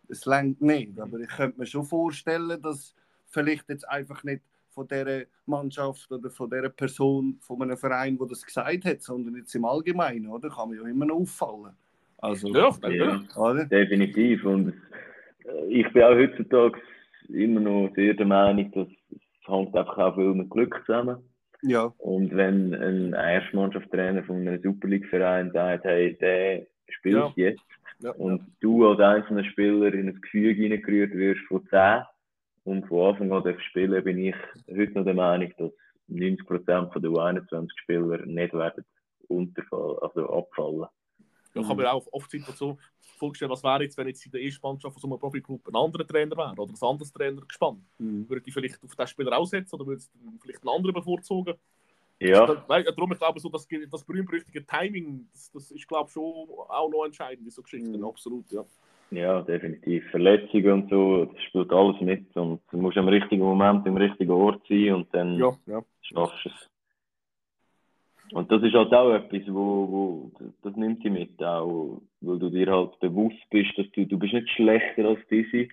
es längt nicht, aber ich könnte mir schon vorstellen, dass vielleicht jetzt einfach nicht von dieser Mannschaft oder von dieser Person, von einem Verein, der das gesagt hat, sondern jetzt im Allgemeinen, oder? Kann man ja immer noch auffallen. Also,
Ja,
Ja.
ja.
oder?
Definitiv. Und äh, ich bin auch heutzutage immer noch sehr der Meinung, dass es hängt einfach auch viel mit Glück zusammen.
Ja,
Und wenn ein Erstmannschaftstrainer von einem Super League-Verein sagt, hey, der spielt
Ja.
jetzt,
Ja.
und du als einzelner Spieler in ein Gefüge hineingerührt wirst von 10 und von Anfang an darfst spielen, bin ich heute noch der Meinung, dass 90% der U21-Spieler nicht werden unterfallen, also abfallen.
Ja, ich habe mir auch oft die Situation vorgestellt, was wäre jetzt, wenn jetzt in der ersten Mannschaft von so einem Profiklub ein anderer Trainer wäre oder ein anderes Trainer gespannt.
Mhm.
Würde die vielleicht auf den Spieler aussetzen oder würde vielleicht einen anderen bevorzugen?
Ja,
weil- Darum, ich glaube, so das, das berühmt-berüchtigte Timing, das, das ist, glaube ich, schon auch noch entscheidend in so Geschichten.
Mhm.
Absolut, ja.
Ja, definitiv. Verletzungen und so, das spielt alles mit. Und du musst am richtigen Moment im richtigen Ort sein und dann
Ja, ja.
schaffst du es. Und das ist halt auch etwas, wo, wo das nimmt dich mit, auch, weil du dir halt bewusst bist, dass du, du bist nicht schlechter als diese,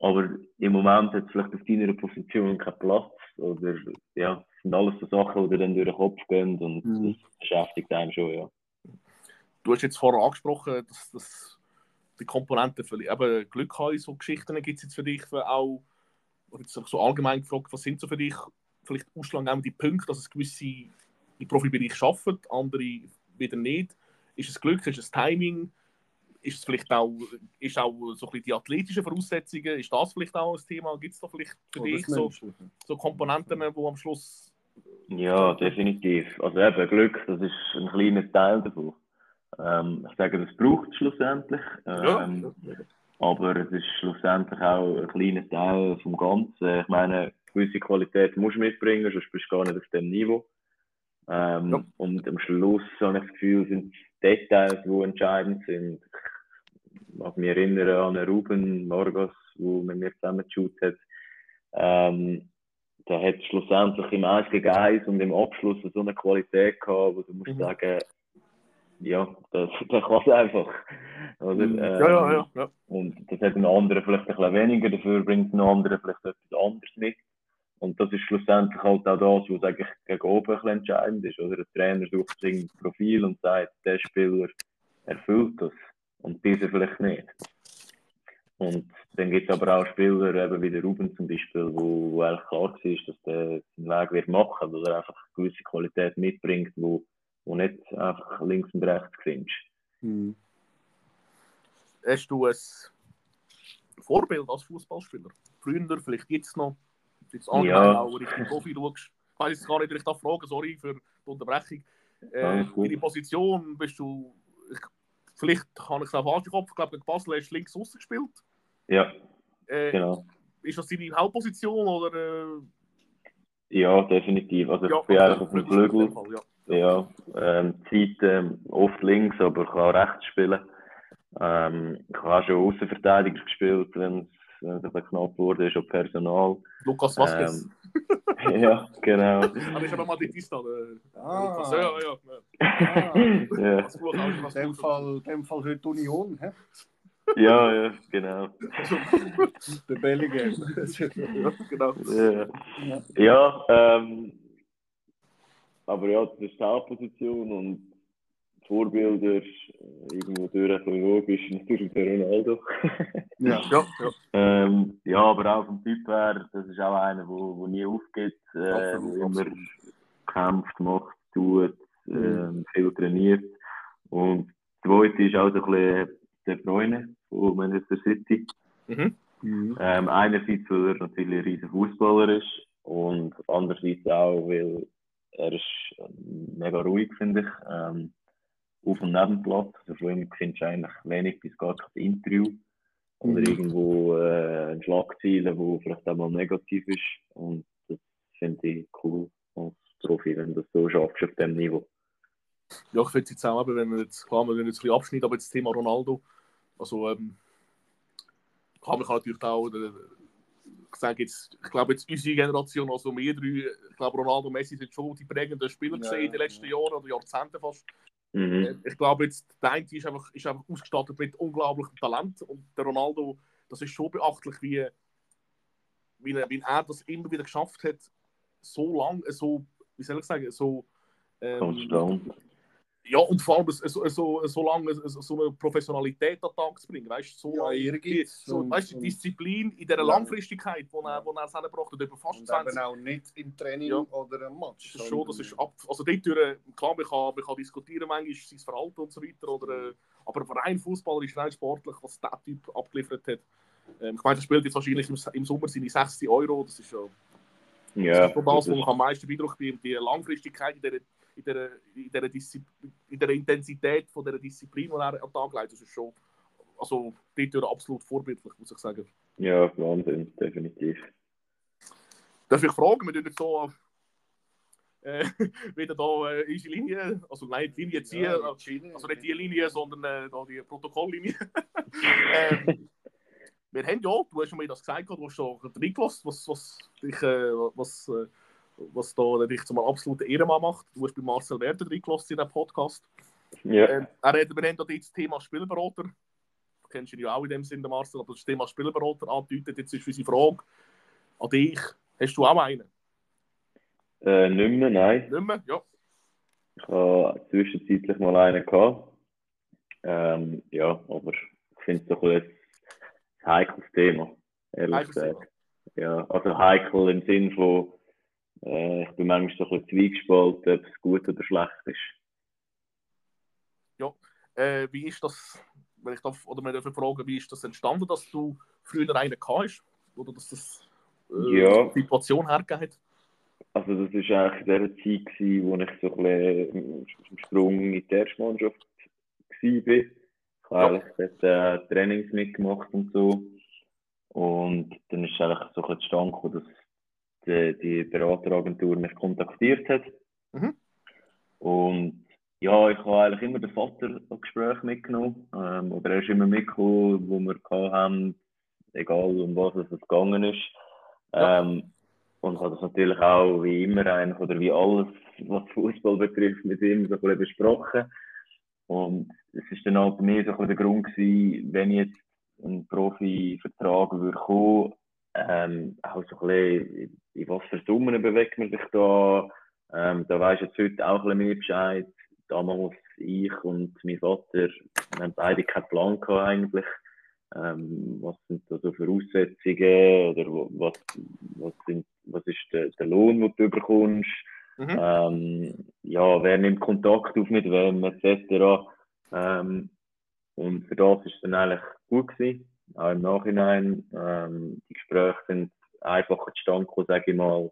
aber im Moment hat es vielleicht auf deiner Position keinen Platz oder ja, das sind alles so Sachen, die dir dann durch den Kopf gehen und
Mhm.
das beschäftigt einen schon, ja.
Du hast jetzt vorher angesprochen, dass, dass die Komponenten für eben Glück haben so Geschichten gibt es jetzt für dich für auch, oder jetzt so allgemein gefragt, was sind so für dich vielleicht ausschlaggebende Punkte, dass es gewisse im Profibereich schaffen, andere wieder nicht. Ist es Glück, ist es Timing, ist es vielleicht auch, ist auch so ein bisschen die athletischen Voraussetzungen, ist das vielleicht auch ein Thema? Gibt es da vielleicht für
Oder
dich so, so Komponenten, die am Schluss
Ja, definitiv. Also eben, Glück, das ist ein kleiner Teil davon. Ähm, ich sage, das braucht es schlussendlich. Ähm, Aber es ist schlussendlich auch ein kleiner Teil vom Ganzen. Ich meine, gewisse Qualität musst du mitbringen, sonst bist du gar nicht auf dem Niveau. Ähm,
Ja.
Und am Schluss habe ich das Gefühl, sind Details, die entscheidend sind. Ich mag mich erinnern an Ruben Morgas, der mit mir zusammen geshootet hat. Ähm, der hat schlussendlich im 1 gegen 1 und im Abschluss so eine Qualität gehabt, wo du musst
Mhm.
sagen, ja, das, das kann es einfach. Oder?
Mhm.
Ja, ja,
Ähm,
ja. ja.
und das hat ein anderer vielleicht ein bisschen weniger, dafür bringt ein anderer vielleicht etwas anderes mit. Und das ist schlussendlich halt auch das, was eigentlich gegen oben ein bisschen entscheidend ist. Oder? Der Trainer sucht sich ein Profil und sagt, der Spieler erfüllt das und dieser vielleicht nicht. Und dann gibt es aber auch Spieler, eben wie der Ruben zum Beispiel, wo, wo eigentlich klar war, dass der seinen Weg wird machen, weil er einfach eine gewisse Qualität mitbringt, wo, wo nicht einfach links und rechts findest.
Mhm.
Hast du ein Vorbild als Fußballspieler? Früher, vielleicht jetzt noch, jetzt allgemein
Ja.
auch Richtung Profi schaust. Ich weiß jetzt gar nicht, ich da frage, sorry für die Unterbrechung. Äh,
gut.
deine Position bist du, ich, vielleicht habe ich es auch falsch im Kopf, ich glaube, gegen Basel hast du links außen gespielt.
Ja,
Äh,
genau.
Ist das deine Hauptposition oder äh,
Ja, definitiv. Also
Ja,
ich bin eigentlich auf
Flügel
dem Flügel.
Ja.
Ähm, Zeit ähm, oft links, aber kann auch rechts spielen. Ähm, ich habe auch schon Außenverteidiger gespielt, wenn es ein knapp wurde, ist auch Personal.
Lukas Vasquez.
Ähm, ja, genau.
Aber ich habe mal die Tista. Der
Ah.
Lukas. Ja, ja, ja.
Ah,
ja,
in
was
dem. Fall, in dem Fall heute Union, hä?
ja, ja, genau.
der Bellingham.
Ja, genau.
Ja, ja ähm, aber ja, das ist die Hauptposition und Vorbilder äh, irgendwo durch ein bisschen logisch, natürlich der Ronaldo.
ja.
Ja, ja.
ähm, ja, aber auch vom Typ her, das ist auch einer, wo, wo nie aufgeht, äh,
Absolut,
wo immer
absolut.
kämpft, macht, tut, ähm, viel trainiert. Und der zweite ist auch so ein bisschen der Freunde von Manchester City.
Mhm.
Mhm.
Ähm, einerseits, weil er natürlich ein riesen Fußballer ist und andererseits auch, weil er ist ähm, mega ruhig, finde ich. Ähm, auf dem Platz. Also von ihm findest du eigentlich wenig bis gar kein Interview. Oder
Mhm.
irgendwo äh, ein Schlagziele, wo vielleicht auch mal negativ ist. Und das finde ich cool als Profi, wenn du das so schaffst auf diesem Niveau.
Ja, ich finde es jetzt auch, eben, wenn wir jetzt, klar, wir jetzt ein bisschen abschneiden, aber jetzt das Thema Ronaldo, also, ähm, klar, man kann natürlich auch, äh, ich sage jetzt, ich glaube jetzt unsere Generation, also wir drei, ich glaube Ronaldo und Messi sind schon die prägenden Spieler
Ja,
gesehen in den letzten
ja.
Jahren oder Jahrzehnten fast.
Mhm.
Ich glaube jetzt, der eine ist einfach, ist einfach ausgestattet mit unglaublichem Talent und der Ronaldo, das ist schon beachtlich, wie, wie, er, wie er das immer wieder geschafft hat, so lang, so, wie soll ich sagen, so ähm,
Konstant.
Ja, und vor allem so, so, so lange so, so eine Professionalität an den Tag zu bringen. Weißt du, so,
Ja,
lange-
Ehrgeiz
so, weißt, die Disziplin in dieser
Ja.
Langfristigkeit, die er, er es gebracht hat, über fast
Und
20
eben auch nicht im Training
Ja.
oder im Match.
das ist schon, das ist ab, also dort klar, man kann, man kann diskutieren manchmal sein Verhalten und so weiter, oder, äh, aber rein fußballerisch, rein sportlich, was der Typ abgeliefert hat. Ähm, ich meine, er spielt jetzt wahrscheinlich im, im Sommer seine 60 Euro, das ist ja
Ja,
das ist schon das, wo
ist-
ich am meisten Beeindruckt bin, die Langfristigkeit in dieser, in dieser, in dieser, Diszi in dieser Intensität von dieser Disziplin, die er an den Tag legt, das ist schon, also dort absolut vorbildlich, muss ich sagen.
ja, Wahnsinn, definitiv.
Darf ich fragen, wir tun so äh, wieder da äh, unsere Linie, also nein, die Linie ziehen,
Ja,
also nicht die Linie, sondern äh, da die Protokolllinie. ähm, wir haben ja, du hast schon mir das gesagt, du hast da reingelassen, was, was, dich, äh, was, äh, was da dich zum absoluten Ehrenmann macht. Du hast bei Marcel Werder reingelassen in diesem Podcast.
Ja,
Ähm, er hat, wir haben jetzt das Thema Spielberater. Du kennst ihn ja auch in dem Sinne, Marcel, aber das Thema Spielberater andeutet. Jetzt ist unsere Frage an dich. Hast du auch einen?
äh, nicht mehr, nein.
Nicht mehr? Ja.
Ich habe zwischenzeitlich mal einen gehabt. Ähm, ja, aber ich finde es doch ein heikles Thema, ehrlich gesagt. Ja, also heikel im Sinn von, äh, ich bin manchmal so ein bisschen zwiegespalten, ob es gut oder schlecht ist.
Äh, wie ist das, wenn ich darf, oder wir dürfen fragen, wie ist das entstanden, dass du früher einen hast? Oder dass das äh,
Ja.
die Situation hergegeben hat?
Also das war eigentlich in der Zeit, gewesen, wo ich so ein bisschen im Sprung in die erste Mannschaft war. Ich habe
Ja.
dort, äh, Trainings mitgemacht und so. Und dann ist es eigentlich so ein bisschen gekommen, dass die, die Berateragentur mich kontaktiert hat.
Mhm.
Und ja, ich habe eigentlich immer den Vater an Gespräch mitgenommen. Ähm, oder er ist immer mitgekommen, wo wir haben, egal um was es gegangen ist.
Ja.
Ähm, und habe das natürlich auch wie immer eigentlich, oder wie alles, was Fußball betrifft, mit ihm so ein bisschen besprochen. Und es ist dann auch bei mir so ein der Grund gewesen, wenn ich jetzt einen Profi-Vertrag würde kommen, ähm, auch so ein bisschen, in was für Summen bewegt man sich da. Ähm, da weisst jetzt heute auch ein bisschen mehr Bescheid. Damals ich und mein Vater, wir haben beide keinen Plan gehabt eigentlich. Ähm, was sind da so Voraussetzungen oder was, was, sind, was ist der, der Lohn, den du bekommst?
Mhm.
Ähm, ja, wer nimmt Kontakt auf mit wem, etc. Ähm, und für das ist es dann eigentlich gut gewesen, auch im Nachhinein. Ähm, die Gespräche sind einfacher zustande gekommen, sage ich mal.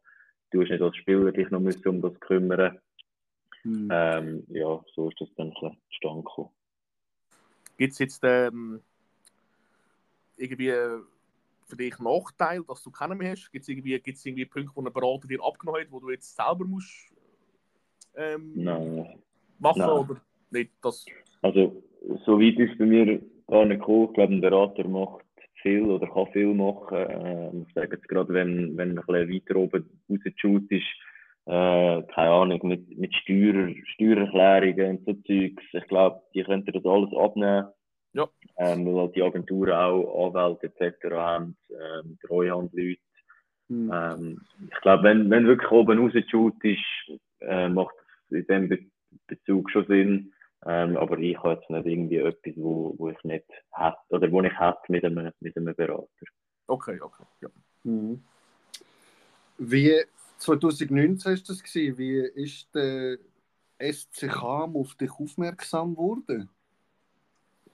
Du hast nicht als Spieler dich noch müssen um das kümmern.
Mhm.
Ähm, ja, so ist das dann ein bisschen zustande gekommen.
Gibt es jetzt ähm, irgendwie, äh, für dich Nachteil, dass du keinen mehr hast? Gibt es irgendwie, gibt's irgendwie Punkte, wo ein Berater dir abgenommen hat, wo du jetzt selber musst ähm,
Nein.
machen
Nein.
oder nicht? Das,
Also, so weit ist bei mir gar nicht gekommen. Ich glaube, ein Berater macht viel oder kann viel machen. Äh, ich sage jetzt gerade, wenn, wenn man ein bisschen weiter oben rausgeschaut ist, äh, keine Ahnung, mit, mit Steuer, Steuererklärungen und so Zeugs. Ich glaube, die könnten das alles abnehmen.
Ja.
Ähm, weil halt die Agenturen auch Anwälte etc. haben, ähm, Treuhandleute.
Hm.
Ähm, ich glaube, wenn, wenn wirklich oben rausgeschaut ist, äh, macht es in dem Be Bezug schon Sinn. Ähm, aber ich habe jetzt nicht irgendwie etwas, wo, wo ich nicht hätte, oder wo ich hätte mit einem, mit einem Berater.
okay, okay. Ja.
Mhm. Wie 2019 ist das gewesen? Wie ist der SCK auf dich aufmerksam geworden?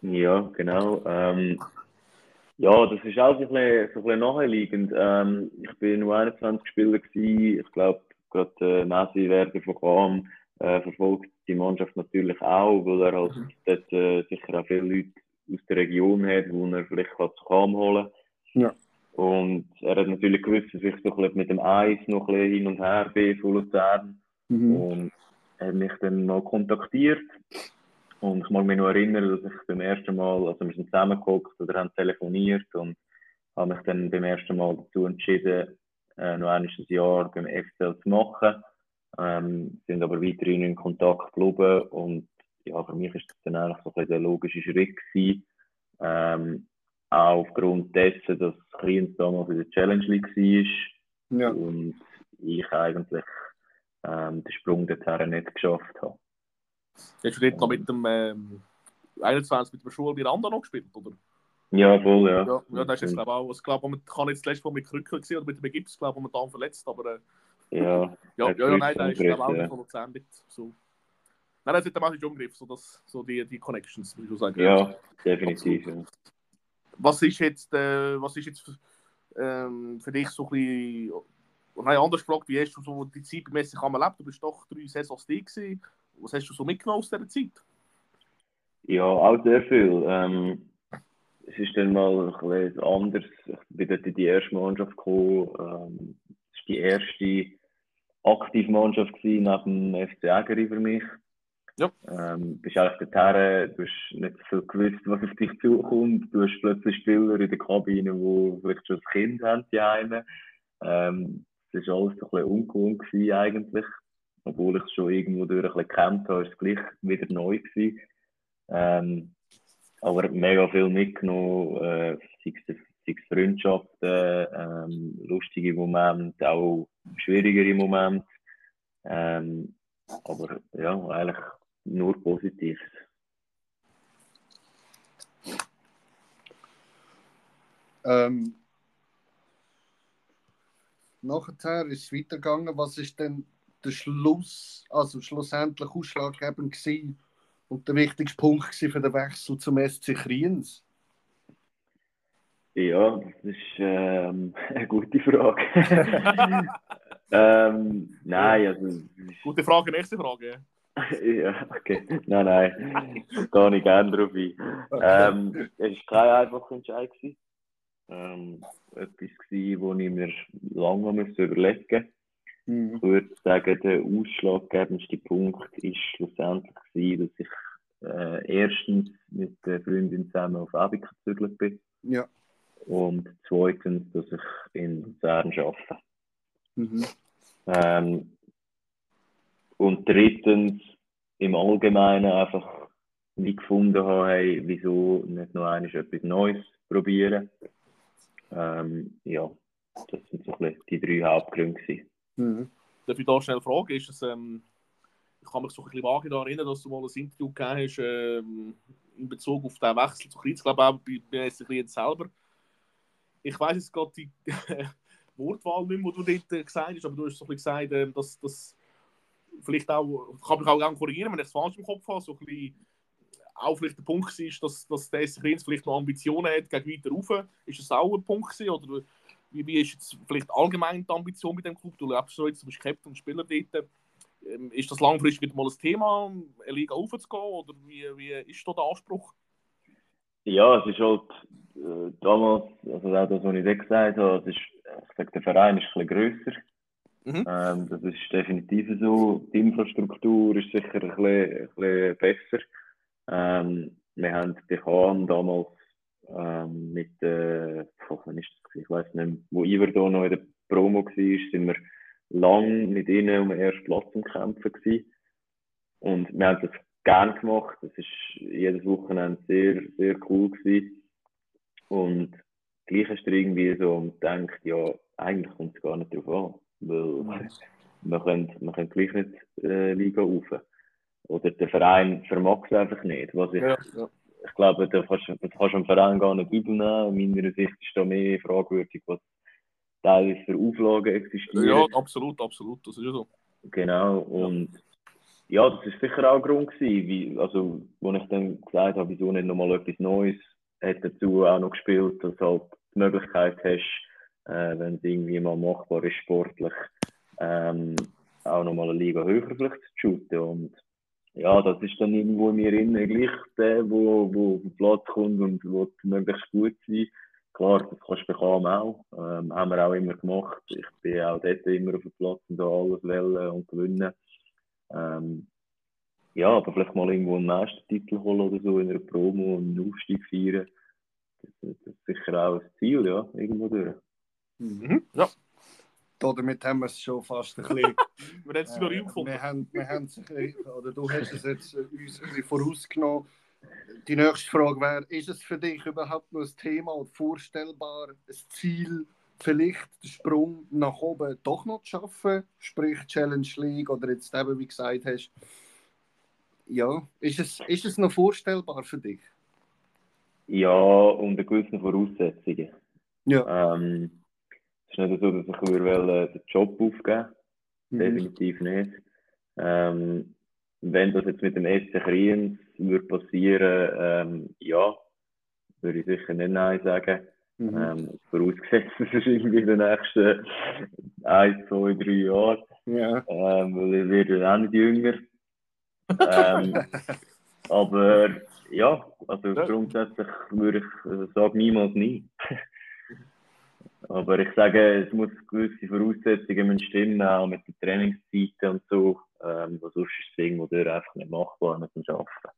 Ja, genau. Ähm, ja, das ist auch so ein bisschen, so ein bisschen naheliegend. Ähm, ich bin nur 21 Spieler gewesen. Ich glaube, gerade äh, Messi Werder von Kam äh, verfolgt die Mannschaft natürlich auch, weil er halt dort äh, sicher auch viele Leute aus der Region hat, wo er vielleicht kann zu Kam holen
Ja.
Und er hat natürlich gewusst, dass ich so ein mit dem Eis noch ein bisschen hin und her bin von Luzern.
Mhm.
Und er hat mich dann mal kontaktiert. Und ich mag mich noch erinnern, dass ich beim ersten Mal, also wir sind zusammengeguckt oder haben telefoniert und habe mich dann beim ersten Mal dazu entschieden, äh, noch ein Jahr beim FCL zu machen. Ähm, sind aber weiterhin in Kontakt geblieben und ja, für mich ist das dann eigentlich so ein bisschen der logische Schritt gewesen. Ähm, auch aufgrund dessen, dass Kriens damals in der Challenge League war
Ja.
und ich eigentlich ähm, den Sprung dorthin nicht geschafft habe.
Hast du dort noch mit dem ähm, 21 mit dem Schul Miranda noch gespielt, oder?
Ja, voll, ja.
Ja, ja das ist jetzt glaube ich auch. Ich glaube, man kann jetzt letztes Mal mit Krücken gesehen oder mit dem Gips, glaube ich, momentan verletzt, aber äh,
Ja,
ja, ja, nein, der ist
angerichtet,
nicht von Luzern. So. Nein, das hat der Mann umgriff, so, das, so die, die Connections, würde ich sagen.
ja, definitiv. Ja.
Was ist jetzt, äh, was ist jetzt für, ähm, für dich so ein bisschen, nein, anders gefragt, wie hast du so die Zeit Kammer erlebt? Du bist doch drei Saisons da gewesen. Was hast du so mitgenommen aus dieser Zeit?
Ja, auch sehr viel. Ähm, es ist dann mal ein bisschen anders. Ich bin dort in die erste Mannschaft gekommen. Ähm, es war die erste Aktivmannschaft gewesen, neben dem FC Ägeri für mich.
Ja.
Ähm, bist eigentlich dorthin, du hast nicht so gewusst, was auf dich zukommt. Du hast plötzlich Spieler in der Kabine, die vielleicht schon ein Kind haben, die einen. Ähm, das war alles so ein bisschen ungewohnt gewesen, eigentlich. Obwohl ich es schon irgendwo durch ein bisschen gekannt habe, ist es gleich wieder neu gewesen. Ähm, aber mega viel mitgenommen, äh, sei es, sei es Freundschaften, ähm, lustige Momente, auch schwierigere Momente. Ähm, aber ja, eigentlich nur positiv.
Ähm, nachher ist es weitergegangen. Was ist denn der Schluss, also schlussendlich ausschlaggebend und der wichtigste Punkt für den Wechsel zum SC Kriens?
Ja, das ist ähm, eine gute Frage. ähm, nein, also.
Gute Frage, nächste Frage.
ja, okay. Nein, nein, gehe ich gerne drauf ein. Ähm, es war kein einfacher Entscheid. gewesen. Ähm, etwas, gewesen, wo ich mir lange musste überlegen musste.
Mhm.
Ich würde sagen, der ausschlaggebendste Punkt war schlussendlich, gewesen, dass ich äh, erstens mit der Freundin zusammen auf Abika gezügelt bin
Ja.
Und zweitens, dass ich in Luzern arbeite.
Mhm.
Ähm, und drittens, im Allgemeinen einfach nicht gefunden habe, hey, wieso nicht noch einmal etwas Neues probieren. Ähm, ja, das sind so ein die drei Hauptgründe. gewesen.
Mhm.
Darf ich da schnell fragen? Ist es, ähm, ich kann mich so ein bisschen vage daran erinnern, dass du mal ein Interview gegeben hast ähm, in Bezug auf den Wechsel zu glaube ich auch bei, bei selber. Ich weiß jetzt gerade die Wortwahl nicht mehr, die du dort äh, gesagt hast, aber du hast so ein bisschen gesagt, ähm, dass das vielleicht auch, kann mich auch gerne korrigieren, wenn ich es falsch im Kopf habe, so ein bisschen auch vielleicht der Punkt war, dass, dass der SC Kriens vielleicht noch Ambitionen hat gegen weiter rauf. Ist das auch ein Punkt gewesen, oder wie, wie ist jetzt vielleicht allgemein die Ambition mit dem Club? Du lebst so jetzt, du bist Captain und Spieler dort. Ähm, ist das langfristig wieder mal ein Thema, eine Liga aufzugehen? Oder wie, wie ist da der Anspruch?
Ja, es ist halt äh, damals, also auch das, was ich gesagt habe, das ist, ich sage, der Verein ist ein bisschen grösser.
Mhm.
Ähm, das ist definitiv so. Die Infrastruktur ist sicher ein bisschen, ein bisschen besser. Ähm, wir haben die KM damals ähm, mit, äh, wann ist das? Ich weiß nicht, wo Iver da noch in der Promo war, sind wir lang mit ihnen um den ersten Platz am Kämpfen gewesen. Und wir haben das gern gemacht. Das ist jedes Wochenende sehr, sehr cool gewesen. Und gleich hast du irgendwie so und denkt, ja, eigentlich kommt es gar nicht drauf an. Weil man können, man können gleich nicht äh, Liga rauf. Oder der Verein vermag es einfach nicht. Was ich,
Ja, ja.
ich glaube, da kannst, kannst du dem Verein gar nicht übel nehmen. Aus meiner Sicht ist da mehr fragwürdig, was teilweise für Auflagen existieren.
ja, absolut, absolut. Das ist ja so.
Genau, und ja, das ist sicher auch ein Grund gewesen, wie, also, wo ich dann gesagt habe, wieso nicht nochmal etwas Neues, hat dazu auch noch gespielt, dass du halt die Möglichkeit hast, äh, wenn es irgendwie mal machbar ist, sportlich, ähm, auch nochmal eine Liga höher vielleicht zu shooten. Und ja, das ist dann irgendwo in mir innen gleich der, wo, wo auf den Platz kommt und wo möglichst gut sein. Klar, das kannst du bekommen auch. Ähm, haben wir auch immer gemacht. Ich bin auch dort immer auf dem Platz und da alles wählen und gewinnen. Ähm, ja, aber vielleicht mal irgendwo einen Meistertitel holen oder so in einer Promo und einen Aufstieg feiern. Das, das ist sicher auch ein Ziel, ja, irgendwo durch.
Mhm. Ja,
Damit haben wir es schon fast ein bisschen.
wir haben es sogar
Äh,
gefunden.
wir haben, wir haben oder du hast es jetzt äh, uns ein bisschen vorausgenommen. Die nächste Frage wäre: Ist es für dich überhaupt noch ein Thema oder vorstellbar, ein Ziel, vielleicht den Sprung nach oben doch noch zu schaffen? Sprich Challenge League oder jetzt eben, wie gesagt hast. Ja, ist es, ist es noch vorstellbar für dich?
Ja, unter gewissen Voraussetzungen.
Ja.
Ähm, es ist nicht so, dass ich würde den Job aufgeben
Mhm.
definitiv nicht. Ähm, wenn das jetzt mit dem SC Kriens würde passieren, ähm, ja, würde ich sicher nicht Nein sagen.
Mhm.
Ähm, vorausgesetzt, es ist irgendwie in den nächsten ein, zwei, drei Jahren,
Ja.
ähm, weil ich werde auch nicht jünger. Ähm, aber ja, also
Ja.
grundsätzlich würde ich äh, sagen, niemals nie. Aber ich sage, es muss gewisse Voraussetzungen müssen stimmen, auch mit den Trainingszeiten und so. Ähm, sonst ist es irgendwo einfach nicht machbar mit dem Arbeiten.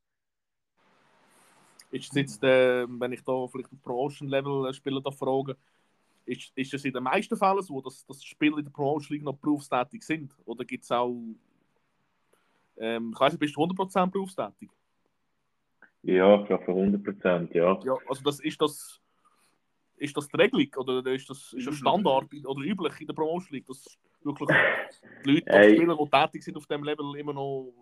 Ist jetzt, äh, wenn ich da vielleicht auf Promotion-Level-Spieler da frage, ist, ist es in den meisten Fällen so, dass, dass Spieler in der Promotion noch berufstätig sind? Oder gibt es auch, ähm, ich weiß nicht, bist du 100% berufstätig?
Ja, ich glaube 100 Prozent, ja.
Ja, also das, ist das ist das die Regelung oder ist das, ist das Standard oder üblich in der Promotion League, dass wirklich die Leute, die
Hey.
Spieler, die tätig sind auf dem Level, immer noch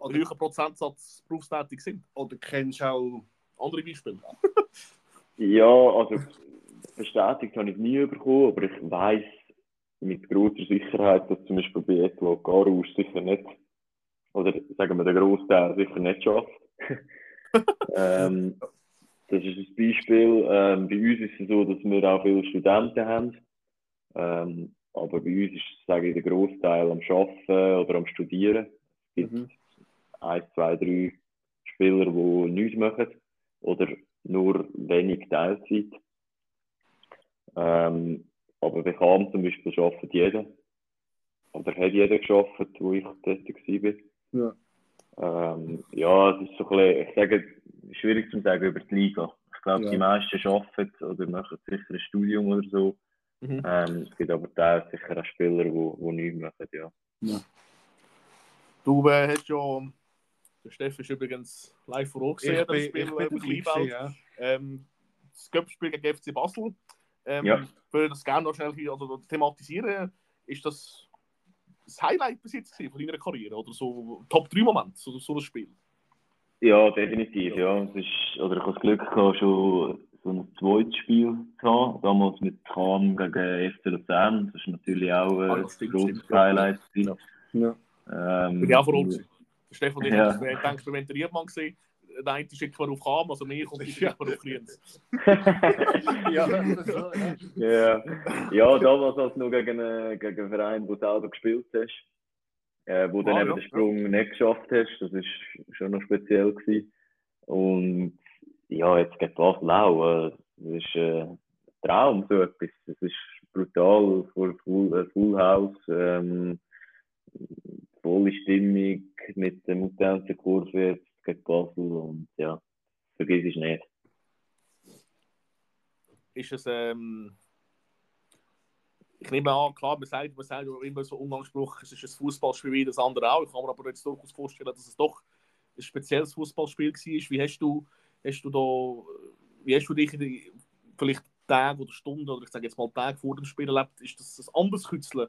einen höheren Prozentsatz berufstätig sind?
Oder kennst du auch.
Andere Beispiele?
Ja, also bestätigt habe ich nie bekommen, aber ich weiß mit großer Sicherheit, dass zum Beispiel bei Edouard Garus sicher nicht, oder sagen wir der Großteil sicher nicht schafft. ähm, das ist ein Beispiel. Ähm, bei uns ist es so, dass wir auch viele Studenten haben. Ähm, aber bei uns ist, sage ich, der Großteil am Arbeiten oder am Studieren. Es gibt
Mhm.
ein, zwei, drei Spieler, die nichts machen oder nur wenig Teilzeit. Ähm, aber bei Kam zum Beispiel arbeitet jeder. Oder hat jeder geschafft, wo ich tätig war.
Ja.
Ähm, ja, es ist so ein bisschen, ich sage, schwierig zu sagen über die Liga. Ich glaube,
Ja.
die meisten arbeiten oder machen sicher ein Studium oder so.
Mhm.
Ähm, es gibt aber teilweise sicher auch Spieler, die, die nichts machen, ja.
Du äh, hast ja, der Steffen ist übrigens live vor Ort gesehen, das
bin-
Spiel
ich
äh, im Kleinfeld.
ja.
Ähm, das Cup-Spiel gegen FC Basel. Ähm,
Ja.
Würde das gerne noch schnell hier, also, thematisieren. Ist das das Highlight bis jetzt von deiner Karriere? Oder so Top-3-Moment, so, so ein Spiel?
Ja, definitiv, ja. Es ist, oder ich habe das Glück gehabt, schon so ein zweites Spiel zu haben. Damals mit Kam gegen FC Luzern. Das ist natürlich auch äh,
Ah,
ein
das stimmt, ja.
Highlight. gewesen.
Ja.
Ähm,
Bin ich auch vor Ort. Der Stefan ich
Ja.
haben den Riedmann gesehen. Der eine schickt man auf Kam, also mir kommt die schickt man auf Kriens.
Ja, so, ja.
ja. ja, damals als du noch gegen, einen- gegen einen Verein, wo du selber gespielt hast, äh, wo du dann
Ah,
eben
ja,
den Sprung nicht geschafft hast, das war schon noch speziell. Gewesen. Und ja, jetzt geht Basel auch. Äh, das ist äh, ein Traum, so etwas. Das ist brutal vor Full, äh, Full House, ähm, volle Stimmung mit der Mutantenkurve jetzt gegen Basel und ja, vergiss es nicht.
Ist es, ähm, ich nehme an, klar, man sagt, man sagt immer so Umgangsspruch, es ist ein Fußballspiel wie das andere auch. Ich kann mir aber jetzt durchaus vorstellen, dass es doch ein spezielles Fußballspiel war. Wie hast du, hast du da, wie hast du dich in die, vielleicht Tage oder Stunden oder ich sage jetzt mal Tage vor dem Spiel erlebt? Ist das ein anderes Kützeln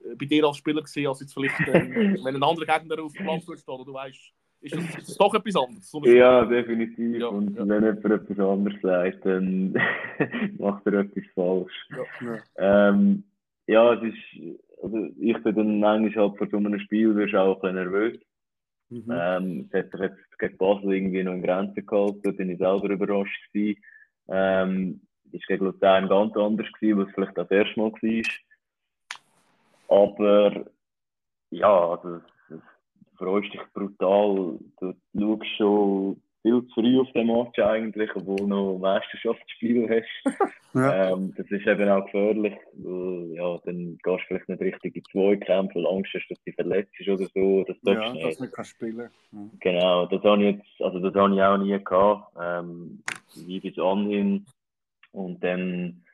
äh, bei dir als Spieler gesehen, als jetzt vielleicht, ähm, wenn ein anderer Gegner auf dem Platz steht oder du weißt, ist das doch etwas anderes? So
ja, definitiv.
Ja,
und
ja.
wenn jemand etwas anderes sagt, dann macht er etwas falsch.
Ja.
Ähm, ja, es ist, also ich bin dann manchmal halt vor so einem Spiel wirst auch ein bisschen nervös.
Mhm.
Ähm, es hat sich jetzt gegen Basel irgendwie noch in Grenzen gehalten, da bin ich selber überrascht gewesen. Ähm, ist gegen Luzern ganz anders gewesen, was vielleicht auch das erste Mal war. Aber ja, also es- es- freust dich brutal. Du schaust schon viel zu früh auf den Match eigentlich, obwohl du noch Meisterschaftsspiel hast.
Ja.
Ähm, das ist eben auch gefährlich. Weil, ja, dann gehst du vielleicht nicht richtig in Zweikämpfe, weil Angst hast, dass du dich verletzt bist oder so. Das
ja,
du
dass
nicht.
du nicht spielen ja.
Genau, das habe ich jetzt, also das habe ich auch nie gehabt, ähm, wie bis anhin. Und dann,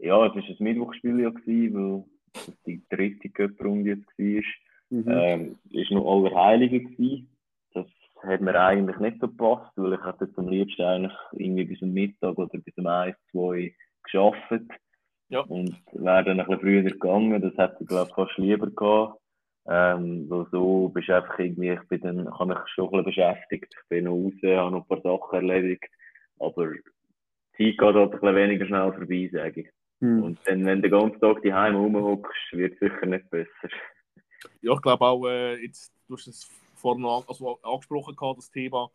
ja, es war ein Mittwochspiel ja gewesen, weil das die dritte Cup-Runde jetzt war.
Mhm.
Ähm, ist noch Allerheilige gewesen. Das hat mir eigentlich nicht so gepasst, weil ich jetzt am liebsten eigentlich irgendwie bis zum Mittag oder bis um 1, 2 geschafft.
Ja.
Und wäre dann ein bisschen früher gegangen. Das hätte ich, glaube ich, fast lieber gehabt. Ähm, weil so bist du einfach irgendwie, ich bin dann, ich habe mich schon ein bisschen beschäftigt. Ich bin noch raus, habe noch ein paar Sachen erledigt. Aber die Zeit geht halt ein bisschen weniger schnell vorbei, sage ich.
Mhm.
Und dann, wenn du den ganzen Tag daheim rumhockst, wird es sicher nicht besser.
Ja, ich glaube auch, äh, jetzt, du hast es vorhin an, also angesprochen, gehabt, das Thema,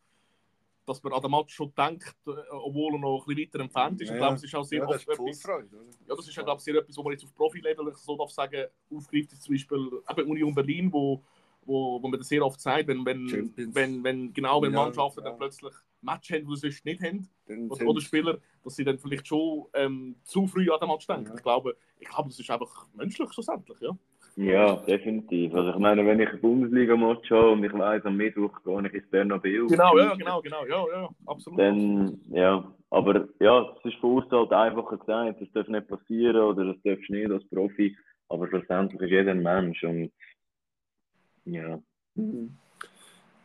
dass man an den Match schon denkt, äh, obwohl er noch ein bisschen weiter entfernt ist.
Ja,
ich glaube, es ist auch sehr
ja,
oft etwas, ja, das ist ja, glaube ich, sehr etwas, wo man jetzt auf Profi-Level, so darf sagen, aufgreift, ist zum Beispiel eben Union Berlin, wo, wo, wo man das sehr oft sagt, wenn, wenn, wenn, wenn genau, wenn Mannschaften
ja.
dann plötzlich Match haben, die sie sonst nicht haben, oder, oder Spieler, dass sie dann vielleicht schon ähm, zu früh an den Match denken. Ich glaube, ich glaube, das ist einfach menschlich schlussendlich, ja.
Ja, definitiv. Also ich meine, wenn ich ein Bundesliga-Match habe und ich weiß, am Mittwoch gehe ich ins Bernabeu.
Genau, ja, genau, genau, ja, ja, absolut.
Dann, ja, aber ja, es ist von uns halt einfacher gesagt, das darf nicht passieren oder das darfst du nicht als Profi, aber schlussendlich ist jeder ein Mensch und ja.
Mhm.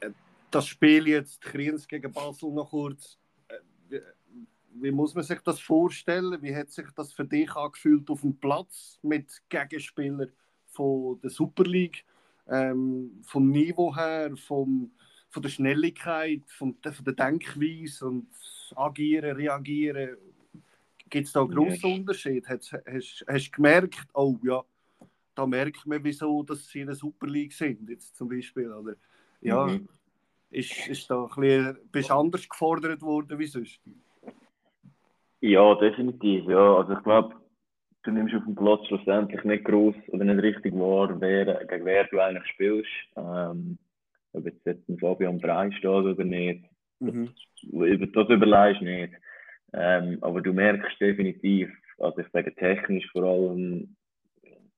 Äh, Das Spiel jetzt Kriens gegen Basel noch kurz. Äh, Wie, wie muss man sich das vorstellen? Wie hat sich das für dich angefühlt auf dem Platz mit Gegenspielern von der Super League? Ähm, vom Niveau her, vom, von der Schnelligkeit, von der, von der Denkweise und Agieren, Reagieren. Gibt es da einen grossen
Ja.
Unterschied? Hast du gemerkt, oh ja, da merkt man, wieso dass sie in der Super League sind, jetzt zum Beispiel. Oder, ja,
Mhm.
ist, ist da ein bisschen, bist du anders gefordert worden wie sonst?
Ja, definitiv. Ja, also ich glaube, du nimmst auf dem Platz schlussendlich nicht groß oder nicht richtig wahr, wer, gegen wer du eigentlich spielst. Ähm, ob jetzt, jetzt ein Fabian Brei steht oder nicht.
Mhm.
Über das überlegst du nicht. Ähm, aber du merkst definitiv, also ich sage technisch vor allem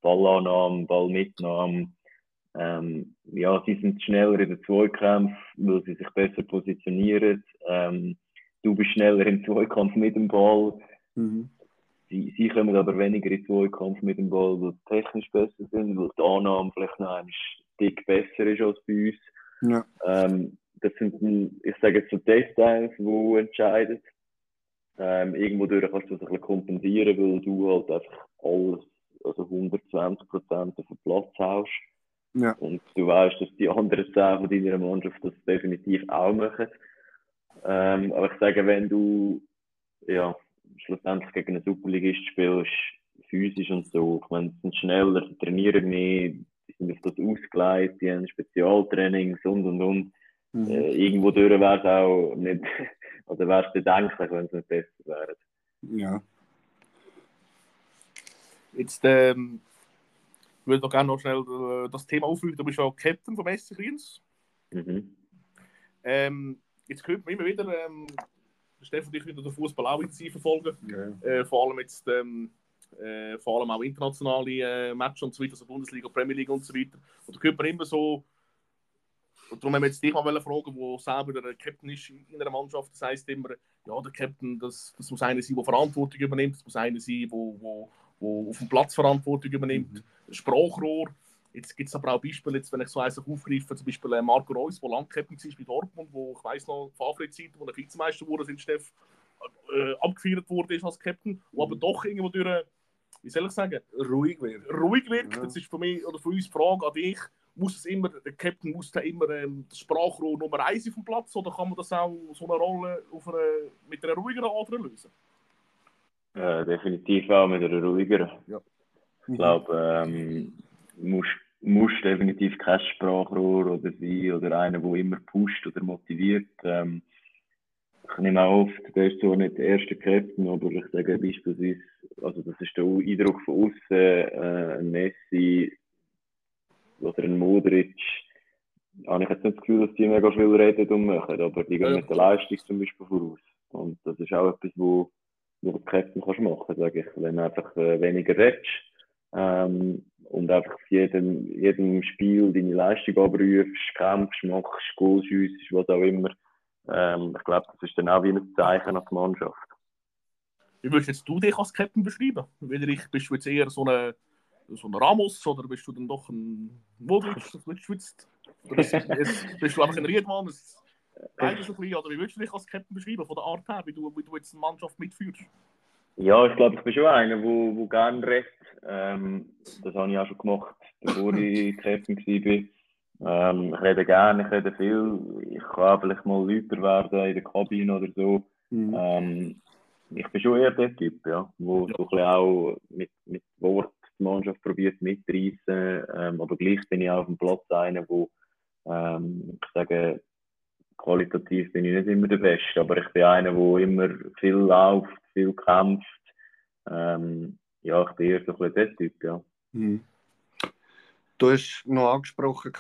Ballannahme, Ballmitnahme. Ähm, ja, sie sind schneller in den Zweikämpfen, weil sie sich besser positionieren. Ähm, du bist schneller im Zweikampf mit dem Ball.
Mhm.
Sie, sie kommen aber weniger in Zweikampf mit dem Ball, weil sie technisch besser sind, weil die Annahme vielleicht noch ein Stück besser ist als bei uns.
Ja.
Ähm, das sind, ich sage jetzt so Details, die entscheiden. Ähm, irgendwo durch kannst du das ein bisschen kompensieren, weil du halt einfach alles, also 120 Prozent auf den Platz haust.
Ja.
Und du weißt, dass die anderen 10 von deiner Mannschaft das definitiv auch machen. Ähm, aber ich sage, wenn du ja, schlussendlich gegen einen Superligist spielst, physisch und so, ich meine, sie sind schneller, sie trainieren mehr, die sind auf das ausgelegt, die haben Spezialtrainings und und und.
Mhm.
Äh, irgendwo durch wäre es auch nicht, oder wäre es bedenklich, wenn es nicht besser wäre.
ja.
Jetzt ähm, ich würde noch gerne noch schnell äh, das Thema aufführen. Du bist ja Captain vom SC Kriens.
Mhm.
Ähm, jetzt hört man immer wieder, ähm, Stefan dich wieder den Fußball auch intensiv verfolgen.
Ja.
Äh, vor allem jetzt ähm, äh, vor allem auch internationale äh, Matches und so weiter, also Bundesliga, Premier League und so weiter. Und da hört man immer so, und darum haben wir jetzt dich mal fragen, wo selber der Captain ist in einer Mannschaft. Das heisst immer, ja, der Captain, das, das muss einer sein, der Verantwortung übernimmt, das muss einer sein, der wo, wo, wo auf dem Platz Verantwortung übernimmt, mhm. Sprachrohr. Jetzt gibt es aber auch Beispiele, jetzt, wenn ich so eins aufgreife, zum Beispiel äh, Marco Reus, der lang Captain war bei Dortmund, wo ich weiß noch, Favre-Zeit, wo er Vizemeister wurde, sind Steff, äh, abgefeiert wurde als Captain, wo aber doch irgendwo durch, wie soll ich sagen,
ruhig wird.
Ruhig wird. Ja. Das ist für mich oder für uns die Frage an dich, muss es immer, der Captain muss da immer ähm, das Sprachrohr Nummer 1 auf dem Platz oder kann man das auch so eine Rolle auf eine, mit einer ruhigeren Art lösen?
Äh, definitiv auch mit einer ruhigeren. Ja. Ich glaube, ähm, musst musst definitiv kein Sprachrohr oder sein oder einer, der immer pusht oder motiviert. Ähm, ich nehme auch oft, der ist zwar nicht der erste Captain, aber ich sage beispielsweise, also das ist der Eindruck von außen, äh, ein Messi oder ein Modric, habe ich jetzt nicht das Gefühl, dass die mega viel reden und machen, aber die gehen mit der Leistung zum Beispiel voraus. Und das ist auch etwas, wo, wo du Captain kannst machen, sage ich, wenn du einfach äh, weniger redest. Ähm, und einfach jedem, jedem Spiel deine Leistung abrufst, kämpfst, machst, Goals schiessest, was auch immer. Ähm, ich glaube, das ist dann auch wie ein Zeichen die Mannschaft.
Wie würdest du dich als Captain beschreiben? Ich, bist du jetzt eher so ein so Ramos oder bist du dann doch ein Modric? Bist du, jetzt, bist, du einfach ein Riedmann? Ein bisschen, oder wie würdest du dich als Captain beschreiben, von der Art her, wie du, wie du jetzt eine Mannschaft mitführst?
Ja, ich glaube, ich bin schon einer, der, der gerne redet. Ähm, das habe ich auch schon gemacht, bevor ich Captain war. Ähm, ich rede gerne, ich rede viel. Ich kann vielleicht mal lauter werden in der Kabine oder so. Mhm. Ähm, ich bin schon eher der Typ, ja, wo ja. so ein bisschen auch mit, mit Wort die Mannschaft probiert mitreißen. Ähm, aber gleich bin ich auch auf dem Platz einer, wo ähm, ich sage, qualitativ bin ich nicht immer der Beste, aber ich bin einer, der immer viel läuft, viel kämpft. Ähm, ja, ich bin eher so ein der Typ, ja. Mhm.
Du hast noch angesprochen,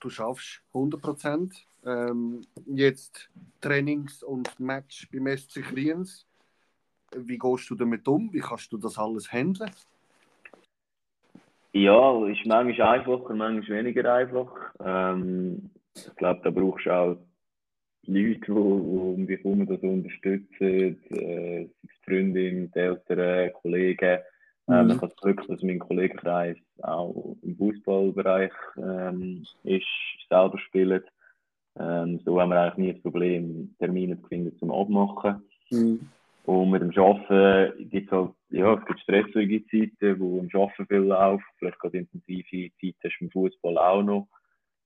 du schaffst 100 Prozent. Ähm, jetzt Trainings und Match beim SC Kriens. Wie gehst du damit um? Wie kannst du das alles handeln?
Ja, ist manchmal einfacher, manchmal weniger einfach. Ähm, ich glaube, da brauchst du auch Leute, die, um dich herum das unterstützen, äh, Freundin, die Eltern, Kollegen. Ähm. Ich habe das Glück, dass mein Kollegenkreis auch im Fußballbereich ähm, ist, selber spielt. Ähm, so haben wir eigentlich nie das Problem, Termine zu finden zum Abmachen. Mhm. Und mit dem Arbeiten gibt es halt, ja, es gibt stressige Zeiten, wo im Arbeiten viel läuft, vielleicht gerade intensive Zeiten hast du im Fußball auch noch.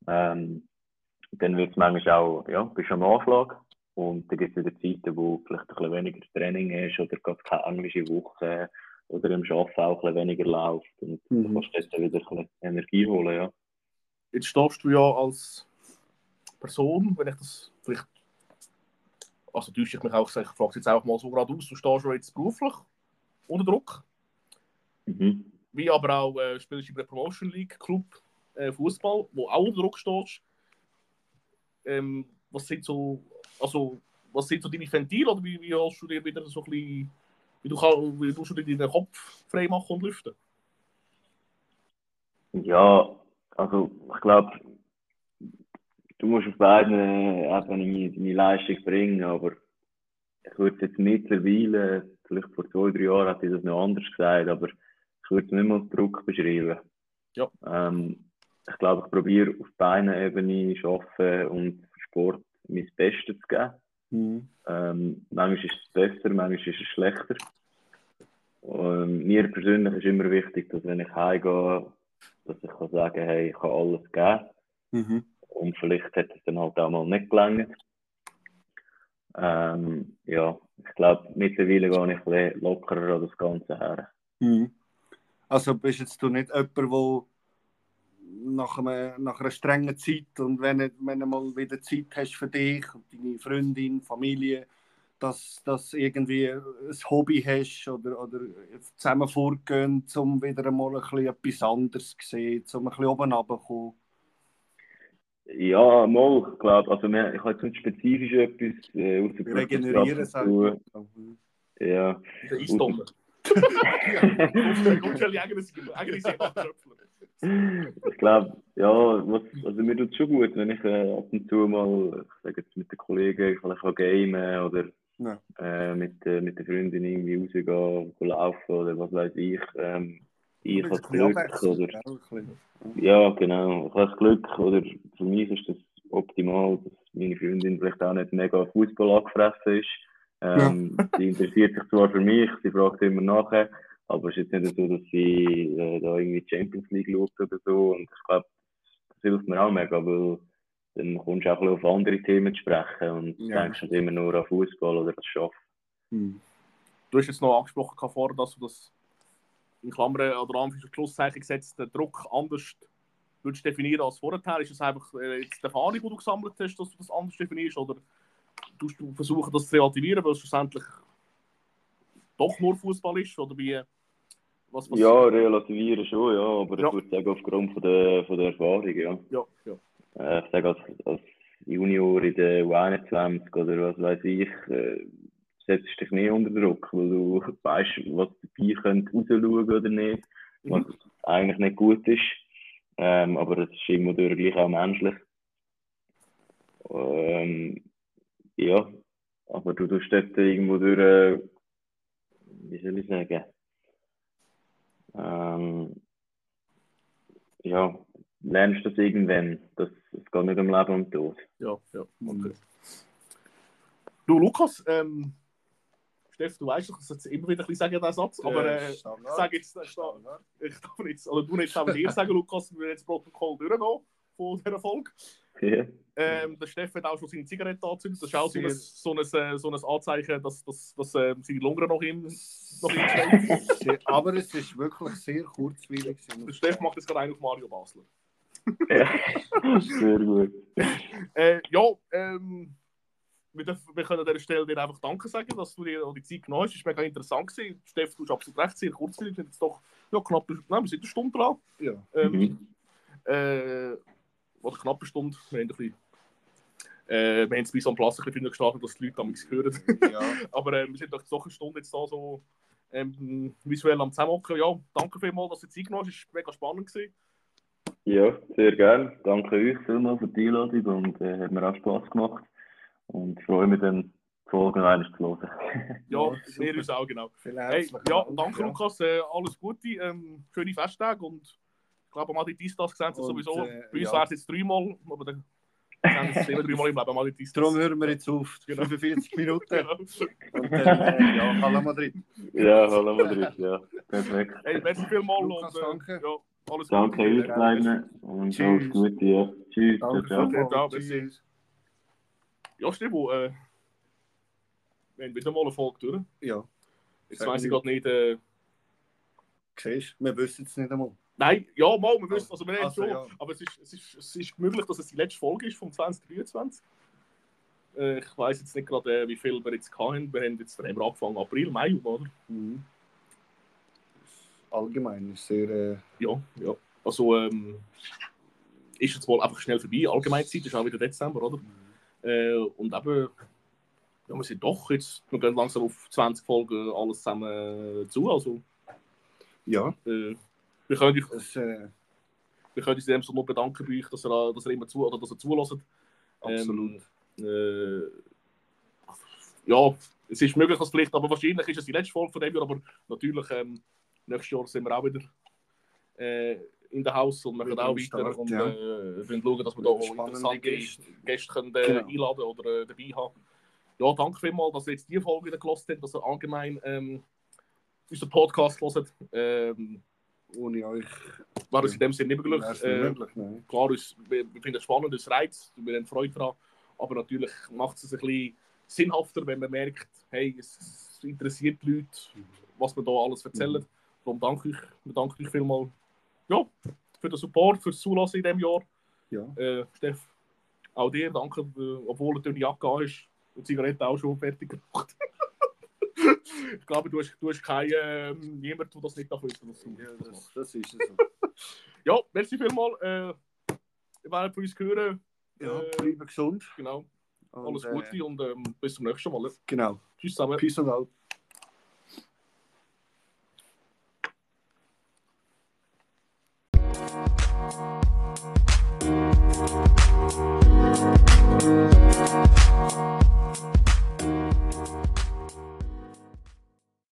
Ähm, dann wird es manchmal auch, ja, bist am Anschlag. Und dann gibt es wieder Zeiten, wo vielleicht ein bisschen weniger Training ist oder gerade keine englische Woche oder im Arbeiten auch ein bisschen weniger läuft. Und mhm. du kannst dann wieder ein bisschen Energie holen, ja.
Jetzt stehst du ja als Person, wenn ich das vielleicht, also täusche ich mich auch, ich frage es jetzt auch mal so gerade aus, du stehst ja jetzt beruflich unter Druck. Mhm. Wie aber auch äh, spielst du bei der Promotion League Club äh, Fußball, wo auch unter Druck stehst ähm, was sind so, also, was sind so deine Ventile oder wie, wie hast du dir wieder so ein bisschen, wie du, wie du dir deinen Kopf frei machen und lüften?
Ja, also ich glaube, du musst auf beiden Ebenen deine Leistung bringen, aber ich würde jetzt mittlerweile, vielleicht vor zwei, drei Jahren hätte ich das noch anders gesagt, aber ich würde es nicht mal als Druck beschreiben. Ja. Ähm, ich glaube, ich probiere auf beiden Ebenen arbeiten und Sport mein Bestes zu geben. Mhm. Ähm, manchmal ist es besser, manchmal ist es schlechter. Und mir persönlich ist immer wichtig, dass wenn ich heimgehe, dass ich kann sagen hey, ich kann alles geben. Mhm. Und vielleicht hat es dann halt auch mal nicht gelangt. Ähm, ja, ich glaube, mittlerweile gehe ich ein lockerer an das Ganze her.
Mhm. Also bist jetzt du nicht jemand, der nach, einem, nach einer strengen Zeit und wenn, wenn du mal wieder Zeit hast für dich und deine Freundin, Familie, dass du irgendwie ein Hobby hast oder, oder zusammen vorgehen, um wieder einmal ein bisschen etwas anderes zu sehen, um ein bisschen oben runterzukommen?
Ja, mal, ich glaube, also wir, ich habe jetzt nicht spezifisch etwas äh, aus der
Regenerieren, sagen
Ja.
Der Eistonne.
ich glaube, ja, was, also mir tut es schon gut, wenn ich äh, ab und zu mal, ich sage jetzt mit den Kollegen, ich kann gamen oder
Ja.
äh, mit, äh, mit den Freundinnen irgendwie rausgehen, gehen laufen oder was weiß ich. Ähm, ich habe Glück, oder, ja, genau, ich habe Glück, oder für mich ist das optimal, dass meine Freundin vielleicht auch nicht mega Fußball angefressen ist. Ähm, Sie interessiert sich zwar für mich, sie fragt immer nachher, aber es ist jetzt nicht so, dass sie äh, da irgendwie Champions League schaut oder so. Und ich glaube, das hilft mir auch mega, weil dann kommst du auch ein bisschen auf andere Themen zu sprechen und
Ja.
denkst nicht immer nur an Fußball oder das Schaffen.
Hm.
Du hast jetzt noch angesprochen vorher, dass du das in Klammern oder Anführungs- Schlusszeichen gesetzt, den Druck anders würdest definieren als vorher. Ist es einfach äh, jetzt die Erfahrung, die du gesammelt hast, dass du das anders definierst? Oder tust du versuchen, das zu relativieren, weil es schlussendlich doch nur Fußball ist? Oder wie, was, was,
Ja, relativieren schon, ja, aber
Ja.
ich würde sagen, aufgrund von der, von der Erfahrung, ja.
ja, ja.
Äh, ich sage, als, als Junior in der U21 oder was weiß ich, äh, setzt dich nicht unter Druck, weil du weißt, was dabei könnte rausschauen oder nicht, was
Mhm.
eigentlich nicht gut ist. Ähm, aber es ist durch gleich auch menschlich. Ähm, ja, aber du tust dort irgendwo durch, äh, wie soll ich sagen, ähm, ja, lernst das irgendwann. Das, es geht nicht um Leben und Tod.
Ja, ja, okay. Du, Lukas, ähm, Steff, du weißt doch, ich sollte immer wieder ein bisschen sagen, diesen Satz, aber äh, ich sage jetzt, äh, ich darf nicht, oder du nicht aber dir sagen, Lukas, wir jetzt das Protokoll durchgehen von dieser Folge. Ähm, der Steff hat auch schon seine Zigarette angezündet, das ist auch so ein, so ein, äh, so ein Anzeichen, dass, dass, dass äh, seine Lunge noch im, noch steht.
Aber es ist wirklich sehr kurzweilig.
Der Steff macht jetzt gerade einen auf Mario Basler.
ja. sehr gut.
Äh, ja, ähm, wir, dürfen, wir können an dieser Stelle dir einfach Danke sagen, dass du dir die Zeit genommen hast. Es war mega interessant. Gewesen. Steff, du hast absolut recht, sehr kurzweilig. Wir sind jetzt doch ja, knapp, nein, wir sind eine Stunde dran.
Ja.
Ähm,
Mhm.
äh, oder knapp Stunde. Wir haben, ein bisschen, äh, wir haben es bei so einem Platz ein bisschen früher gestartet, dass die Leute damals hören.
ja.
Aber äh, wir sind doch doch eine Stunde jetzt da so ähm, visuell am Zusammenhocken. Ja, danke vielmals, dass du Zeit genommen hast. Es war mega spannend. Gewesen.
Ja, sehr gerne. Danke euch vielmals für die Einladung und äh, hat mir auch Spass gemacht. Und ich freue mich dann, die Folge noch einmal zu hören.
Ja, wir uns auch, genau.
Vielen
Hey, ja,
Dank,
danke
ja.
Lukas, äh, alles Gute, ähm, schöne Festtage und ich glaube, Madrid das gesehen sie sowieso.
äh,
Bei uns
ja.
wäre es jetzt dreimal, aber dann sie es immer dreimal im Leben, Madrid
Darum hören wir jetzt auf.
Genau.
45 Minuten.
Genau.
Und dann, äh, ja, Hallo Madrid.
Ja, hallo Madrid, ja. Perfekt.
Hey, merci vielmals
Lukas,
und äh,
danke.
ja, alles
Danke
Gute.
euch beiden und
Tschüss.
alles Gute. Ja. Tschüss.
Danke
ciao, ciao.
Tschüss.
Ja, Stibo, äh, wir haben wieder mal eine Folge durch.
Ja,
Jetzt weiss ich gerade nicht, äh,
siehst du, wir wissen es nicht einmal.
Nein, ja, mal, wir wissen, also wir haben
Also,
schon,
ja.
aber es ist, es, ist, es ist möglich, dass es die letzte Folge ist vom 2023. Äh, ich weiss jetzt nicht gerade, äh, wie viel wir jetzt hatten. Wir haben jetzt wir angefangen April, Mai, oder?
Mhm. Allgemein ist sehr. Äh,
Ja, ja. Also ähm, ist jetzt wohl einfach schnell vorbei. Allgemeinzeit ist auch wieder Dezember, oder? Äh, und eben, ja, wir sind doch jetzt, wir gehen langsam auf 20 Folgen alles zusammen zu. Also
ja,
äh, wir können
es, äh,
wir können uns in dem Sinne nur bedanken bei euch, dass ihr, dass ihr immer zu oder dass ihr zulässt.
absolut.
Ähm, äh, ja, es ist möglich, dass vielleicht, aber wahrscheinlich ist es die letzte Folge von dem Jahr, aber natürlich, ähm, nächstes Jahr sind wir auch wieder äh, in der Haus und machen auch weiter
Start,
und
ja.
äh, wollen schauen, dass wir da auch interessante
Gäste.
Gäste, können, äh,
Genau.
einladen oder äh, dabei haben. Ja, danke vielmals, dass ihr jetzt die Folge wieder gelassen habt, dass ihr allgemein ähm, unseren Podcast hört. Ähm,
Ohne euch
war uns in dem Sinne nicht möglich.
es
Äh,
nicht möglich. Nein.
klar, uns, wir, wir finden es spannend, es reizt, wir haben Freude daran, aber natürlich macht es ein bisschen sinnhafter, wenn man merkt, hey, es, es interessiert die Leute, was wir da alles erzählen. Darum danke ich, wir danken euch vielmals ja, für den Support, für das Zulassen in diesem Jahr.
Ja.
Äh, Steff, auch dir danke, äh, obwohl du deine Jacke hast und die Zigarette auch schon fertig gemacht. Ich glaube, du hast, du hast keinen, äh, niemanden, der das nicht nachwüsste. Das,
ja,
das,
das ist es.
ja, merci vielmals. Äh, ihr werdet von uns hören.
Ja,
äh,
bleiben gesund.
Genau.
Und,
Alles
äh,
Gute äh, und ähm, bis zum nächsten Mal.
Genau.
Tschüss zusammen.
Peace und out.
Thank